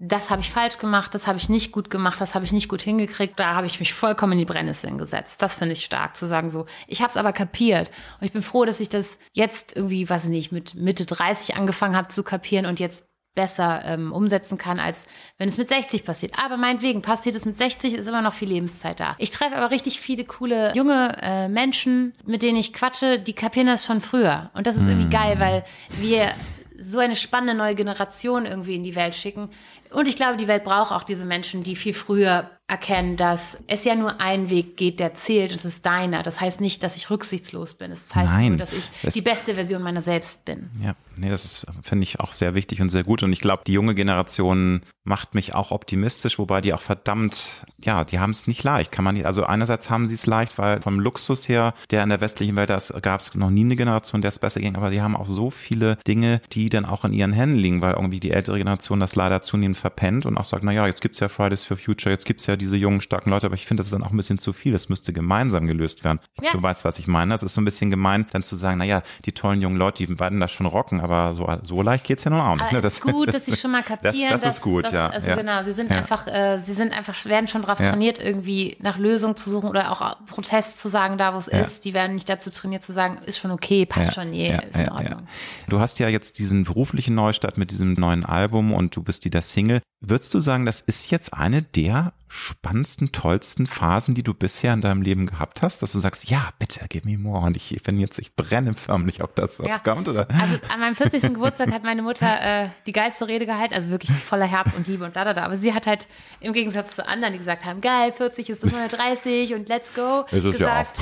S3: das habe ich falsch gemacht, das habe ich nicht gut gemacht, das habe ich nicht gut hingekriegt, da habe ich mich vollkommen in die Brennnesseln gesetzt. Das finde ich stark, zu sagen so, ich habe es aber kapiert. Und ich bin froh, dass ich das jetzt irgendwie, weiß ich nicht, mit Mitte 30 angefangen habe zu kapieren und jetzt besser ähm, umsetzen kann, als wenn es mit 60 passiert. Aber meinetwegen, passiert es mit 60, ist immer noch viel Lebenszeit da. Ich treffe aber richtig viele coole junge äh, Menschen, mit denen ich quatsche, die kapieren das schon früher. Und das ist irgendwie geil, weil wir so eine spannende neue Generation irgendwie in die Welt schicken. Und ich glaube, die Welt braucht auch diese Menschen, die viel früher erkennen, dass es ja nur einen Weg geht, der zählt und es ist deiner. Das heißt nicht, dass ich rücksichtslos bin. Das heißt
S1: Nein,
S3: nur, dass ich
S1: das-
S3: die beste Version meiner selbst bin.
S1: Ja, nee, das ist, finde ich, auch sehr wichtig und sehr gut. Und ich glaube, die junge Generation macht mich auch optimistisch, wobei die auch verdammt, ja, die haben es nicht leicht. Kann man nicht, also einerseits haben sie es leicht, weil vom Luxus her, der in der westlichen Welt, da gab es noch nie eine Generation, der es besser ging, aber die haben auch so viele Dinge, die dann auch in ihren Händen liegen, weil irgendwie die ältere Generation das leider zunehmend verpennt und auch sagt, na ja, jetzt gibt's ja Fridays for Future, jetzt gibt's ja diese jungen, starken Leute, aber ich finde, das ist dann auch ein bisschen zu viel. Das müsste gemeinsam gelöst werden.
S3: Ja.
S1: Du weißt, was ich meine. Das ist so ein bisschen gemein, dann zu sagen, na ja, die tollen jungen Leute, die werden das schon rocken, aber so, so leicht geht's ja nun auch nicht. Ne?
S3: es ist gut, dass sie schon mal
S1: Das,
S3: kapieren.
S1: das
S3: dass,
S1: ist gut,
S3: dass,
S1: ja.
S3: Also
S1: ja.
S3: genau, sie sind
S1: Ja.
S3: einfach, äh, sie sind einfach, werden schon darauf
S1: Ja.
S3: trainiert, irgendwie nach Lösungen zu suchen oder auch Protest zu sagen, da wo es ist. Die werden nicht dazu trainiert zu sagen, ist schon okay, passt schon, nee, ist in Ordnung.
S1: Du hast ja jetzt diesen beruflichen Neustart mit diesem neuen Album und du bist wieder Single. Würdest du sagen, das ist jetzt eine der spannendsten, tollsten Phasen, die du bisher in deinem Leben gehabt hast, dass du sagst, ja, bitte, give me more. Und ich bin jetzt, ich brenne förmlich auf das, was
S3: Ja.
S1: kommt, oder?
S3: Also an meinem 40. Geburtstag hat meine Mutter äh, die geilste Rede gehalten, also wirklich voller Herz und Liebe und da, da, da. Aber sie hat halt im Gegensatz zu anderen, die gesagt haben, geil, 40 ist das neue 30 und let's go,
S1: Ist es ja
S3: gesagt,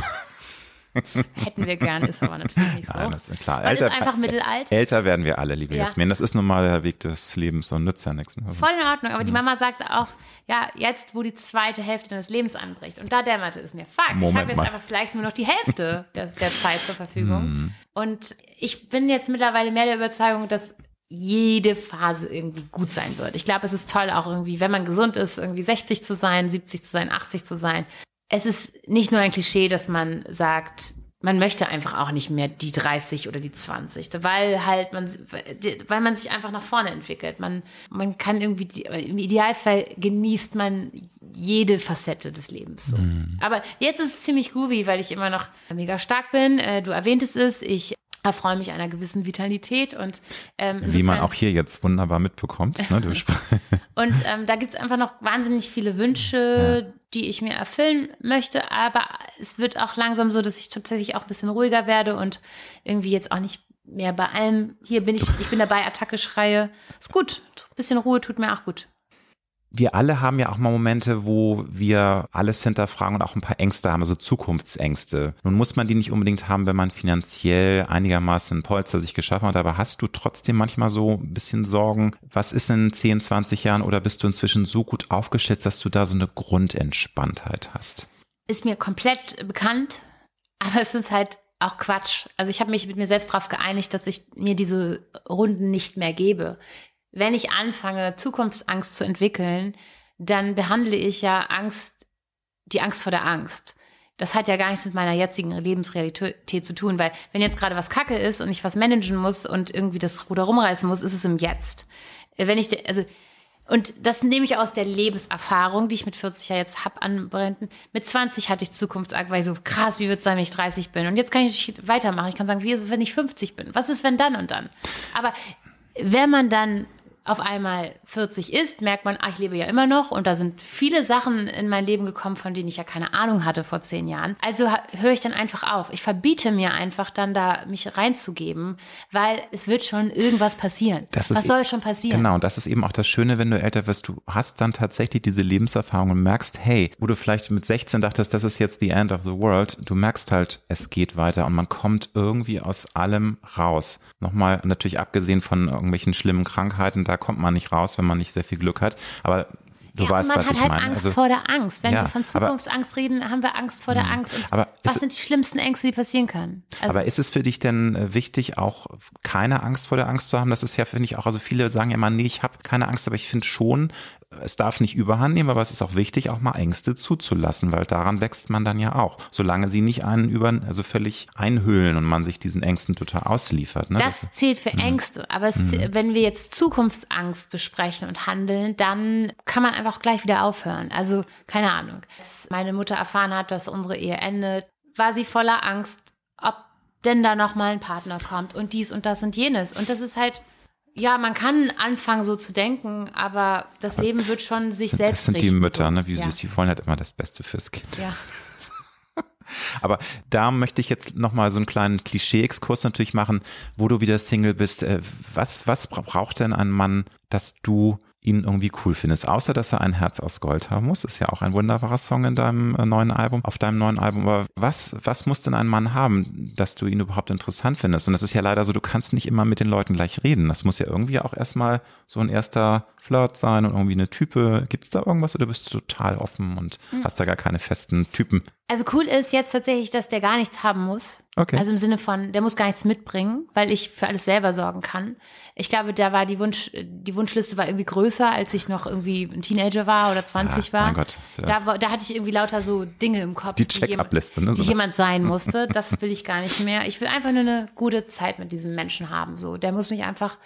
S3: hätten wir gern, ist aber natürlich nicht so.
S1: Nein, das ist klar.
S3: Man ist einfach mittelalt.
S1: Älter werden wir alle, liebe
S3: Ja.
S1: Jasmin. Das ist nun mal der Weg des Lebens und nützt ja nichts. ne?
S3: Voll in Ordnung, aber die Mama sagte auch, ja, jetzt, wo die zweite Hälfte deines Lebens anbricht. Und da dämmerte es mir, fuck, ich
S1: Moment
S3: habe jetzt
S1: mal.
S3: einfach vielleicht nur noch die Hälfte der, der Zeit zur Verfügung.
S1: Mhm.
S3: Und ich bin jetzt mittlerweile mehr der Überzeugung, dass jede Phase irgendwie gut sein wird. Ich glaube, es ist toll auch irgendwie, wenn man gesund ist, irgendwie 60 zu sein, 70 zu sein, 80 zu sein. Es ist nicht nur ein Klischee, dass man sagt, man möchte einfach auch nicht mehr die 30 oder die 20, weil halt man, weil man sich einfach nach vorne entwickelt. Man, man kann irgendwie, im Idealfall genießt man jede Facette des Lebens. So. Aber jetzt ist es ziemlich groovy, weil ich immer noch mega stark bin. Äh, Du erwähntest es, ich erfreue mich einer gewissen Vitalität und ähm,
S1: Wie man auch hier jetzt wunderbar mitbekommt. Ne?
S3: Und ähm, da gibt es einfach noch wahnsinnig viele Wünsche, die ich mir erfüllen möchte. Aber es wird auch langsam so, dass ich tatsächlich auch ein bisschen ruhiger werde und irgendwie jetzt auch nicht mehr bei allem. Hier bin ich, ich bin dabei, Attacke schreie. Ist gut. Ein bisschen Ruhe tut mir auch gut.
S1: Wir alle haben ja auch mal Momente, wo wir alles hinterfragen und auch ein paar Ängste haben, also Zukunftsängste. Nun muss man die nicht unbedingt haben, wenn man finanziell einigermaßen ein Polster sich geschaffen hat, aber hast du trotzdem manchmal so ein bisschen Sorgen, was ist in 10, 20 Jahren oder bist du inzwischen so gut aufgeschätzt, dass du da so eine Grundentspanntheit hast?
S3: Ist mir komplett bekannt, aber es ist halt auch Quatsch. Also ich habe mich mit mir selbst darauf geeinigt, dass ich mir diese Runden nicht mehr gebe. Wenn ich anfange, Zukunftsangst zu entwickeln, dann behandle ich ja Angst, die Angst vor der Angst. Das hat ja gar nichts mit meiner jetzigen Lebensrealität zu tun, weil wenn jetzt gerade was Kacke ist und ich was managen muss und irgendwie das Ruder rumreißen muss, ist es im Jetzt. Wenn ich, also, und das nehme ich aus der Lebenserfahrung, die ich mit 40 ja jetzt hab anbrennten. Mit 20 hatte ich Zukunftsangst, weil ich so krass, wie wird es sein, wenn ich 30 bin? Und jetzt kann ich weitermachen. Ich kann sagen, wie ist es, wenn ich 50 bin? Was ist, wenn dann und dann? Aber wenn man dann auf einmal 40 ist, merkt man, ah, ich lebe ja immer noch und da sind viele Sachen in mein Leben gekommen, von denen ich ja keine Ahnung hatte vor zehn Jahren. Also höre ich dann einfach auf. Ich verbiete mir einfach dann da mich reinzugeben, weil es wird schon irgendwas passieren.
S1: Das
S3: Was
S1: e-
S3: soll schon passieren?
S1: Genau, und das ist eben auch das Schöne, wenn du älter wirst. Du hast dann tatsächlich diese Lebenserfahrung und merkst, hey, wo du vielleicht mit 16 dachtest, das ist jetzt the end of the world, du merkst halt, es geht weiter und man kommt irgendwie aus allem raus. Nochmal, natürlich abgesehen von irgendwelchen schlimmen Krankheiten, da kommt man nicht raus, wenn man nicht sehr viel Glück hat. Aber du
S3: ja,
S1: weißt,
S3: man
S1: was
S3: hat
S1: ich
S3: halt
S1: meine.
S3: Angst
S1: Also,
S3: vor der Angst. Wenn
S1: Ja,
S3: wir von
S1: aber-
S3: Zukunftsangst reden, haben wir Angst vor der Angst. Und
S1: aber
S3: was
S1: ist-
S3: sind die schlimmsten Ängste, die passieren können? Also,
S1: aber ist es für dich denn äh, wichtig, auch keine Angst vor der Angst zu haben? Das ist ja, finde ich, auch, also viele sagen ja immer, nee, ich habe keine Angst, aber ich finde schon, es darf nicht überhand nehmen, aber es ist auch wichtig, auch mal Ängste zuzulassen, weil daran wächst man dann ja auch, solange sie nicht einen über, also völlig einhüllen und man sich diesen Ängsten total ausliefert. Ne?
S3: Das zählt für Ängste. Aber es, wenn wir jetzt Zukunftsangst besprechen und handeln, dann kann man einfach gleich wieder aufhören. Also, keine Ahnung. Als meine Mutter erfahren hat, dass unsere Ehe endet, war sie voller Angst, ob denn da nochmal ein Partner kommt und dies und das und jenes. Und das ist halt, ja, man kann anfangen so zu denken, aber das Leben wird schon sich
S1: das,
S3: selbst
S1: das sind die
S3: richten,
S1: Mütter,
S3: so.
S1: ne? wie
S3: ja.
S1: süß, die wollen halt immer das Beste fürs Kind.
S3: Ja.
S1: Aber da möchte ich jetzt nochmal so einen kleinen Klischee-Exkurs natürlich machen, wo du wieder Single bist. Äh, was, was braucht denn ein Mann, dass du ihn irgendwie cool findest, außer dass er ein Herz aus Gold haben muss. Ist ja auch ein wunderbarer Song in deinem äh, neuen Album, auf deinem neuen Album. Aber was, was muss denn ein Mann haben, dass du ihn überhaupt interessant findest? Und das ist ja leider so, du kannst nicht immer mit den Leuten gleich reden. Das muss ja irgendwie auch erstmal so ein erster Flirt sein und irgendwie eine Type. Gibt es da irgendwas oder bist du total offen und mhm. hast da gar keine festen Typen?
S3: Also cool ist jetzt tatsächlich, dass der gar nichts haben muss.
S1: Okay.
S3: Also im Sinne von, der muss gar nichts mitbringen, weil ich für alles selber sorgen kann. Ich glaube, da war die Wunsch, die Wunschliste war irgendwie größer, als ich noch irgendwie ein Teenager war oder 20 ja, war.
S1: Mein Gott.
S3: Ja. Da, da hatte ich irgendwie lauter so Dinge im Kopf.
S1: Die Check-up-Liste,
S3: ne? So die jemand sein musste. Das will ich gar nicht mehr. Ich will einfach nur eine gute Zeit mit diesem Menschen haben. So, der muss mich einfach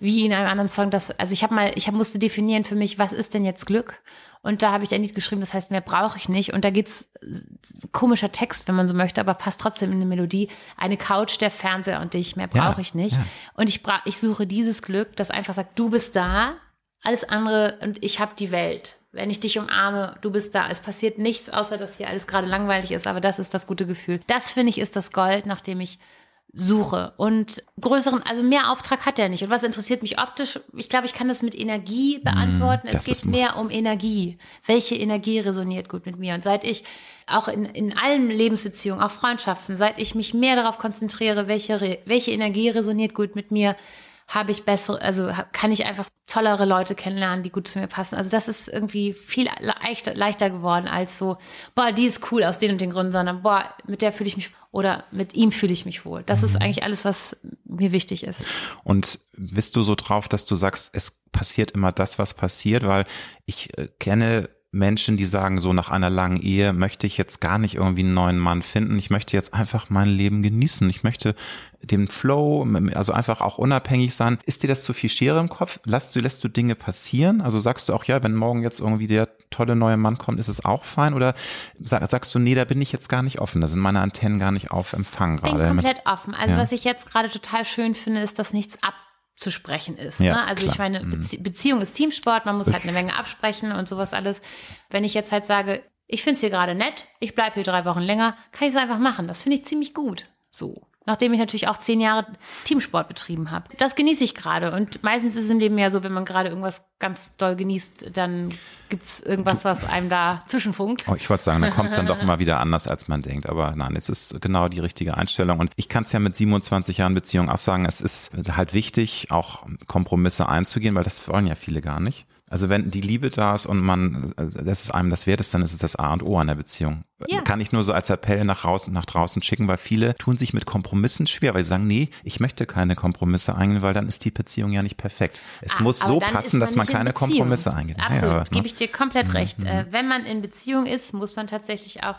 S3: wie in einem anderen Song, das, also ich habe mal, ich hab, musste definieren für mich, was ist denn jetzt Glück? Und da habe ich ein Lied geschrieben, das heißt, mehr brauche ich nicht. Und da geht's komischer Text, wenn man so möchte, aber passt trotzdem in eine Melodie. Eine Couch, der Fernseher und dich, mehr brauche ja, ich nicht. Ja. Und ich, bra ich suche dieses Glück, das einfach sagt, du bist da, alles andere und ich habe die Welt. Wenn ich dich umarme, du bist da. Es passiert nichts, außer dass hier alles gerade langweilig ist, aber das ist das gute Gefühl. Das finde ich ist das Gold, nach dem ich suche. Und größeren, also mehr Auftrag hat er nicht. Und was interessiert mich optisch? Ich glaube, ich kann das mit Energie beantworten. Mm, es geht mehr um Energie. Welche Energie resoniert gut mit mir? Und seit ich auch in, in allen Lebensbeziehungen, auch Freundschaften, seit ich mich mehr darauf konzentriere, welche, welche Energie resoniert gut mit mir, habe ich bessere, also kann ich einfach tollere Leute kennenlernen, die gut zu mir passen. Also das ist irgendwie viel leichter, leichter geworden als so, boah, die ist cool aus den und den Gründen, sondern boah, mit der fühle ich mich oder mit ihm fühle ich mich wohl. Das ist mhm. eigentlich alles, was mir wichtig ist.
S1: Und bist du so drauf, dass du sagst, es passiert immer das, was passiert, weil ich äh, kenne Menschen, die sagen, so nach einer langen Ehe möchte ich jetzt gar nicht irgendwie einen neuen Mann finden. Ich möchte jetzt einfach mein Leben genießen. Ich möchte den Flow, also einfach auch unabhängig sein. Ist dir das zu viel Schere im Kopf? Lässt du, lässt du Dinge passieren? Also sagst du auch, ja, wenn morgen jetzt irgendwie der tolle neue Mann kommt, ist es auch fein? Oder sag, sagst du, nee, da bin ich jetzt gar nicht offen. Da sind meine Antennen gar nicht auf Empfang gerade.
S3: Ich bin komplett offen. Also ja. was ich jetzt gerade total schön finde, ist, dass nichts ab zu sprechen ist. Ja, ne? Also klar. ich meine, mhm. Bezie Beziehung ist Teamsport, man muss halt eine Menge absprechen und sowas alles. Wenn ich jetzt halt sage, ich finde es hier gerade nett, ich bleibe hier drei Wochen länger, kann ich es einfach machen. Das finde ich ziemlich gut. So nachdem ich natürlich auch zehn Jahre Teamsport betrieben habe. Das genieße ich gerade. Und meistens ist es im Leben ja so, wenn man gerade irgendwas ganz doll genießt, dann gibt es irgendwas, was einem da zwischenfunkt.
S1: Oh, ich wollte sagen, dann kommt es dann doch immer wieder anders, als man denkt. Aber nein, es ist genau die richtige Einstellung. Und ich kann es ja mit 27 Jahren Beziehung auch sagen, es ist halt wichtig, auch Kompromisse einzugehen, weil das wollen ja viele gar nicht. Also wenn die Liebe da ist und man, das ist einem das wert ist, dann ist es das A und O an der Beziehung. Ja. Kann ich nur so als Appell nach draußen, nach draußen schicken, weil viele tun sich mit Kompromissen schwer, weil sie sagen, nee, ich möchte keine Kompromisse eingehen, weil dann ist die Beziehung ja nicht perfekt. Es ah, muss so passen, dass man keine Kompromisse eingeht.
S3: Absolut, ja, gebe ich dir komplett mhm. recht. Mhm. wenn man in Beziehung ist, muss man tatsächlich auch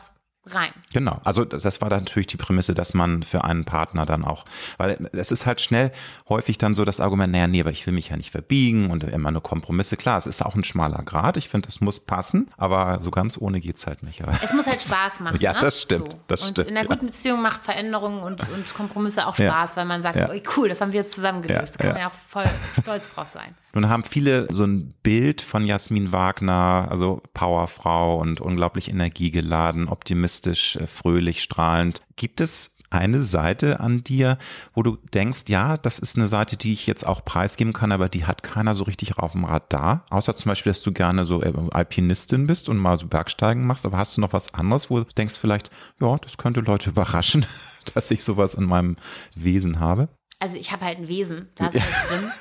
S3: rein.
S1: Genau, also das war dann natürlich die Prämisse, dass man für einen Partner dann auch, weil es ist halt schnell häufig dann so das Argument, naja, nee, aber ich will mich ja nicht verbiegen und immer nur Kompromisse. Klar, es ist auch ein schmaler Grad, ich finde, es muss passen, aber so ganz ohne geht's halt nicht.
S3: es muss halt Spaß machen.
S1: ja, ne? das stimmt, so. das
S3: und
S1: stimmt.
S3: in einer guten Beziehung macht Veränderungen und, und Kompromisse auch Spaß, ja. weil man sagt, ja. oh, cool, das haben wir jetzt zusammen gelöst. da kann man ja auch voll stolz drauf sein.
S1: Nun haben viele so ein Bild von Jasmin Wagner, also Powerfrau und unglaublich energiegeladen, optimistisch, äh, fröhlich, strahlend. Gibt es eine Seite an dir, wo du denkst, ja, das ist eine Seite, die ich jetzt auch preisgeben kann, aber die hat keiner so richtig auf dem Radar? Außer zum Beispiel, dass du gerne so äh, Alpinistin bist und mal so Bergsteigen machst, aber hast du noch was anderes, wo du denkst vielleicht, ja, das könnte Leute überraschen, dass ich sowas in meinem Wesen habe?
S3: Also ich habe halt ein Wesen, da ist alles drin.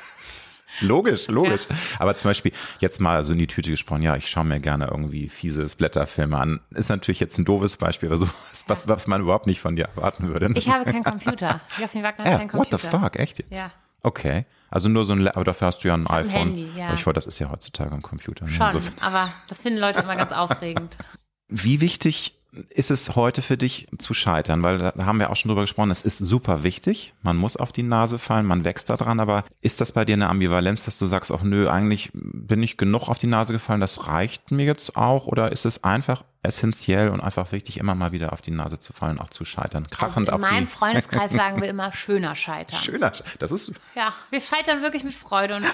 S1: Logisch, logisch. Ja. Aber zum Beispiel jetzt mal so in die Tüte gesprochen, ja, ich schaue mir gerne irgendwie fieses Blätterfilme an. Ist natürlich jetzt ein doofes Beispiel, aber so was, was man überhaupt nicht von dir erwarten würde.
S3: Ich habe keinen Computer. Jasmin Wagner hat ja, keinen Computer.
S1: What the fuck, echt jetzt? Ja. Okay. Also nur so ein, aber dafür hast du ja ein iPhone. Ein Handy, ja. Aber ich wollte, das ist ja heutzutage ein Computer.
S3: Ne? Schon, so. aber das finden Leute immer ganz aufregend.
S1: Wie wichtig ist es heute für dich zu scheitern? Weil da haben wir auch schon drüber gesprochen, es ist super wichtig, man muss auf die Nase fallen, man wächst da dran, aber ist das bei dir eine Ambivalenz, dass du sagst, ach nö, eigentlich bin ich genug auf die Nase gefallen, das reicht mir jetzt auch? Oder ist es einfach essentiell und einfach wichtig, immer mal wieder auf die Nase zu fallen, auch zu scheitern?
S3: Krachend also in meinem Freundeskreis sagen wir immer schöner scheitern.
S1: Schöner, das ist...
S3: Ja, wir scheitern wirklich mit Freude und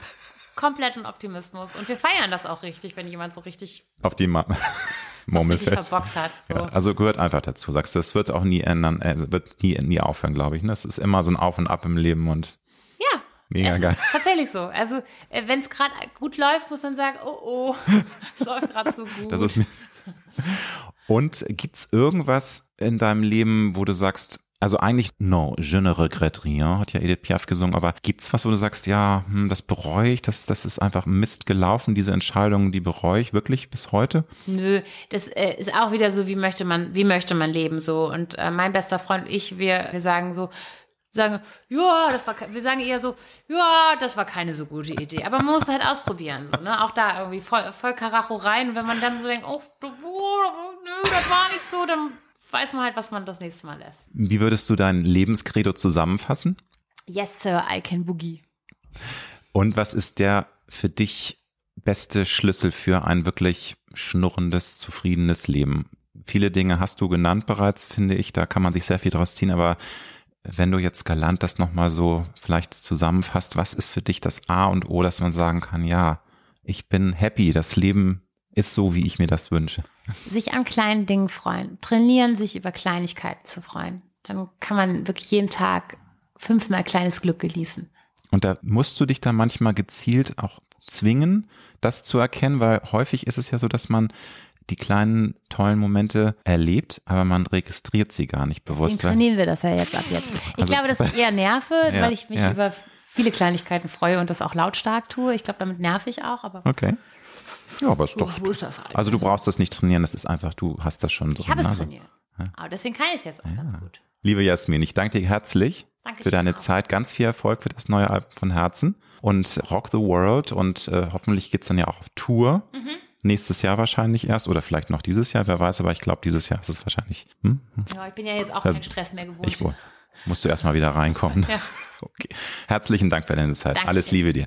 S3: kompletten Optimismus. Und wir feiern das auch richtig, wenn jemand so richtig
S1: auf die Ma Murmelfeld.
S3: verbockt hat. So.
S1: Ja, also gehört einfach dazu, sagst du. Es wird auch nie ändern, äh, wird nie, nie aufhören, glaube ich. Ne? Es ist immer so ein Auf und Ab im Leben und
S3: Ja.
S1: Mega geil.
S3: Tatsächlich so. Also, wenn es gerade gut läuft, muss man sagen, oh oh, es läuft gerade so gut.
S1: das ist mir. Und gibt's irgendwas in deinem Leben, wo du sagst, also eigentlich, no, je ne regrette rien, hat ja Edith Piaf gesungen, aber gibt's was, wo du sagst, ja, hm, das bereue ich, das, das ist einfach Mist gelaufen, diese Entscheidung, die bereue ich wirklich bis heute?
S3: Nö, das äh, ist auch wieder so, wie möchte man, wie möchte man leben so. Und äh, mein bester Freund und ich, wir, wir sagen so, sagen, ja, das war, wir sagen eher so, ja, das war keine so gute Idee. Aber man muss halt ausprobieren, so, ne? Auch da irgendwie voll, voll Karacho rein. Wenn man dann so denkt, oh, du, oh, das war nicht so, dann weiß man halt, was man das nächste Mal lässt.
S1: Wie würdest du dein Lebenskredo zusammenfassen?
S3: Yes, Sir, I can boogie.
S1: Und was ist der für dich beste Schlüssel für ein wirklich schnurrendes, zufriedenes Leben? Viele Dinge hast du genannt bereits, finde ich, da kann man sich sehr viel draus ziehen, aber wenn du jetzt galant das nochmal so vielleicht zusammenfasst, was ist für dich das A und O, dass man sagen kann, ja, ich bin happy, das Leben ist so, wie ich mir das wünsche.
S3: Sich an kleinen Dingen freuen. Trainieren, sich über Kleinigkeiten zu freuen. Dann kann man wirklich jeden Tag fünfmal kleines Glück genießen.
S1: Und da musst du dich dann manchmal gezielt auch zwingen, das zu erkennen, weil häufig ist es ja so, dass man die kleinen tollen Momente erlebt, aber man registriert sie gar nicht
S3: Deswegen
S1: bewusst.
S3: trainieren wir das ja jetzt ab jetzt. Ich
S1: Also-
S3: glaube, das ist eher Nerve,
S1: Ja,
S3: weil ich mich
S1: ja.
S3: über viele Kleinigkeiten freue und das auch lautstark tue. Ich glaube, damit nerv ich auch, aber
S1: Okay. Ja, aber ist doch.
S3: so ist das halt.
S1: Also du brauchst das nicht trainieren, das ist einfach, du hast das schon drin.
S3: ich habe es
S1: also.
S3: trainiert. Aber deswegen kann ich es jetzt auch ganz gut.
S1: Liebe Jasmin, ich danke dir herzlich
S3: Dankeschön
S1: für deine
S3: auch.
S1: Zeit. Ganz viel Erfolg für das neue Album von Herzen und Rock the World und äh, hoffentlich geht's dann ja auch auf Tour.
S3: Mhm.
S1: Nächstes Jahr wahrscheinlich erst oder vielleicht noch dieses Jahr, wer weiß, aber ich glaube, dieses Jahr ist es wahrscheinlich. Hm?
S3: Ja, ich bin ja jetzt auch
S1: Ja,
S3: keinen Stress mehr gewohnt.
S1: Ich wohl. Musst du erstmal wieder reinkommen.
S3: Ja.
S1: Okay. Herzlichen Dank für deine Zeit.
S3: Dankeschön.
S1: Alles Liebe dir.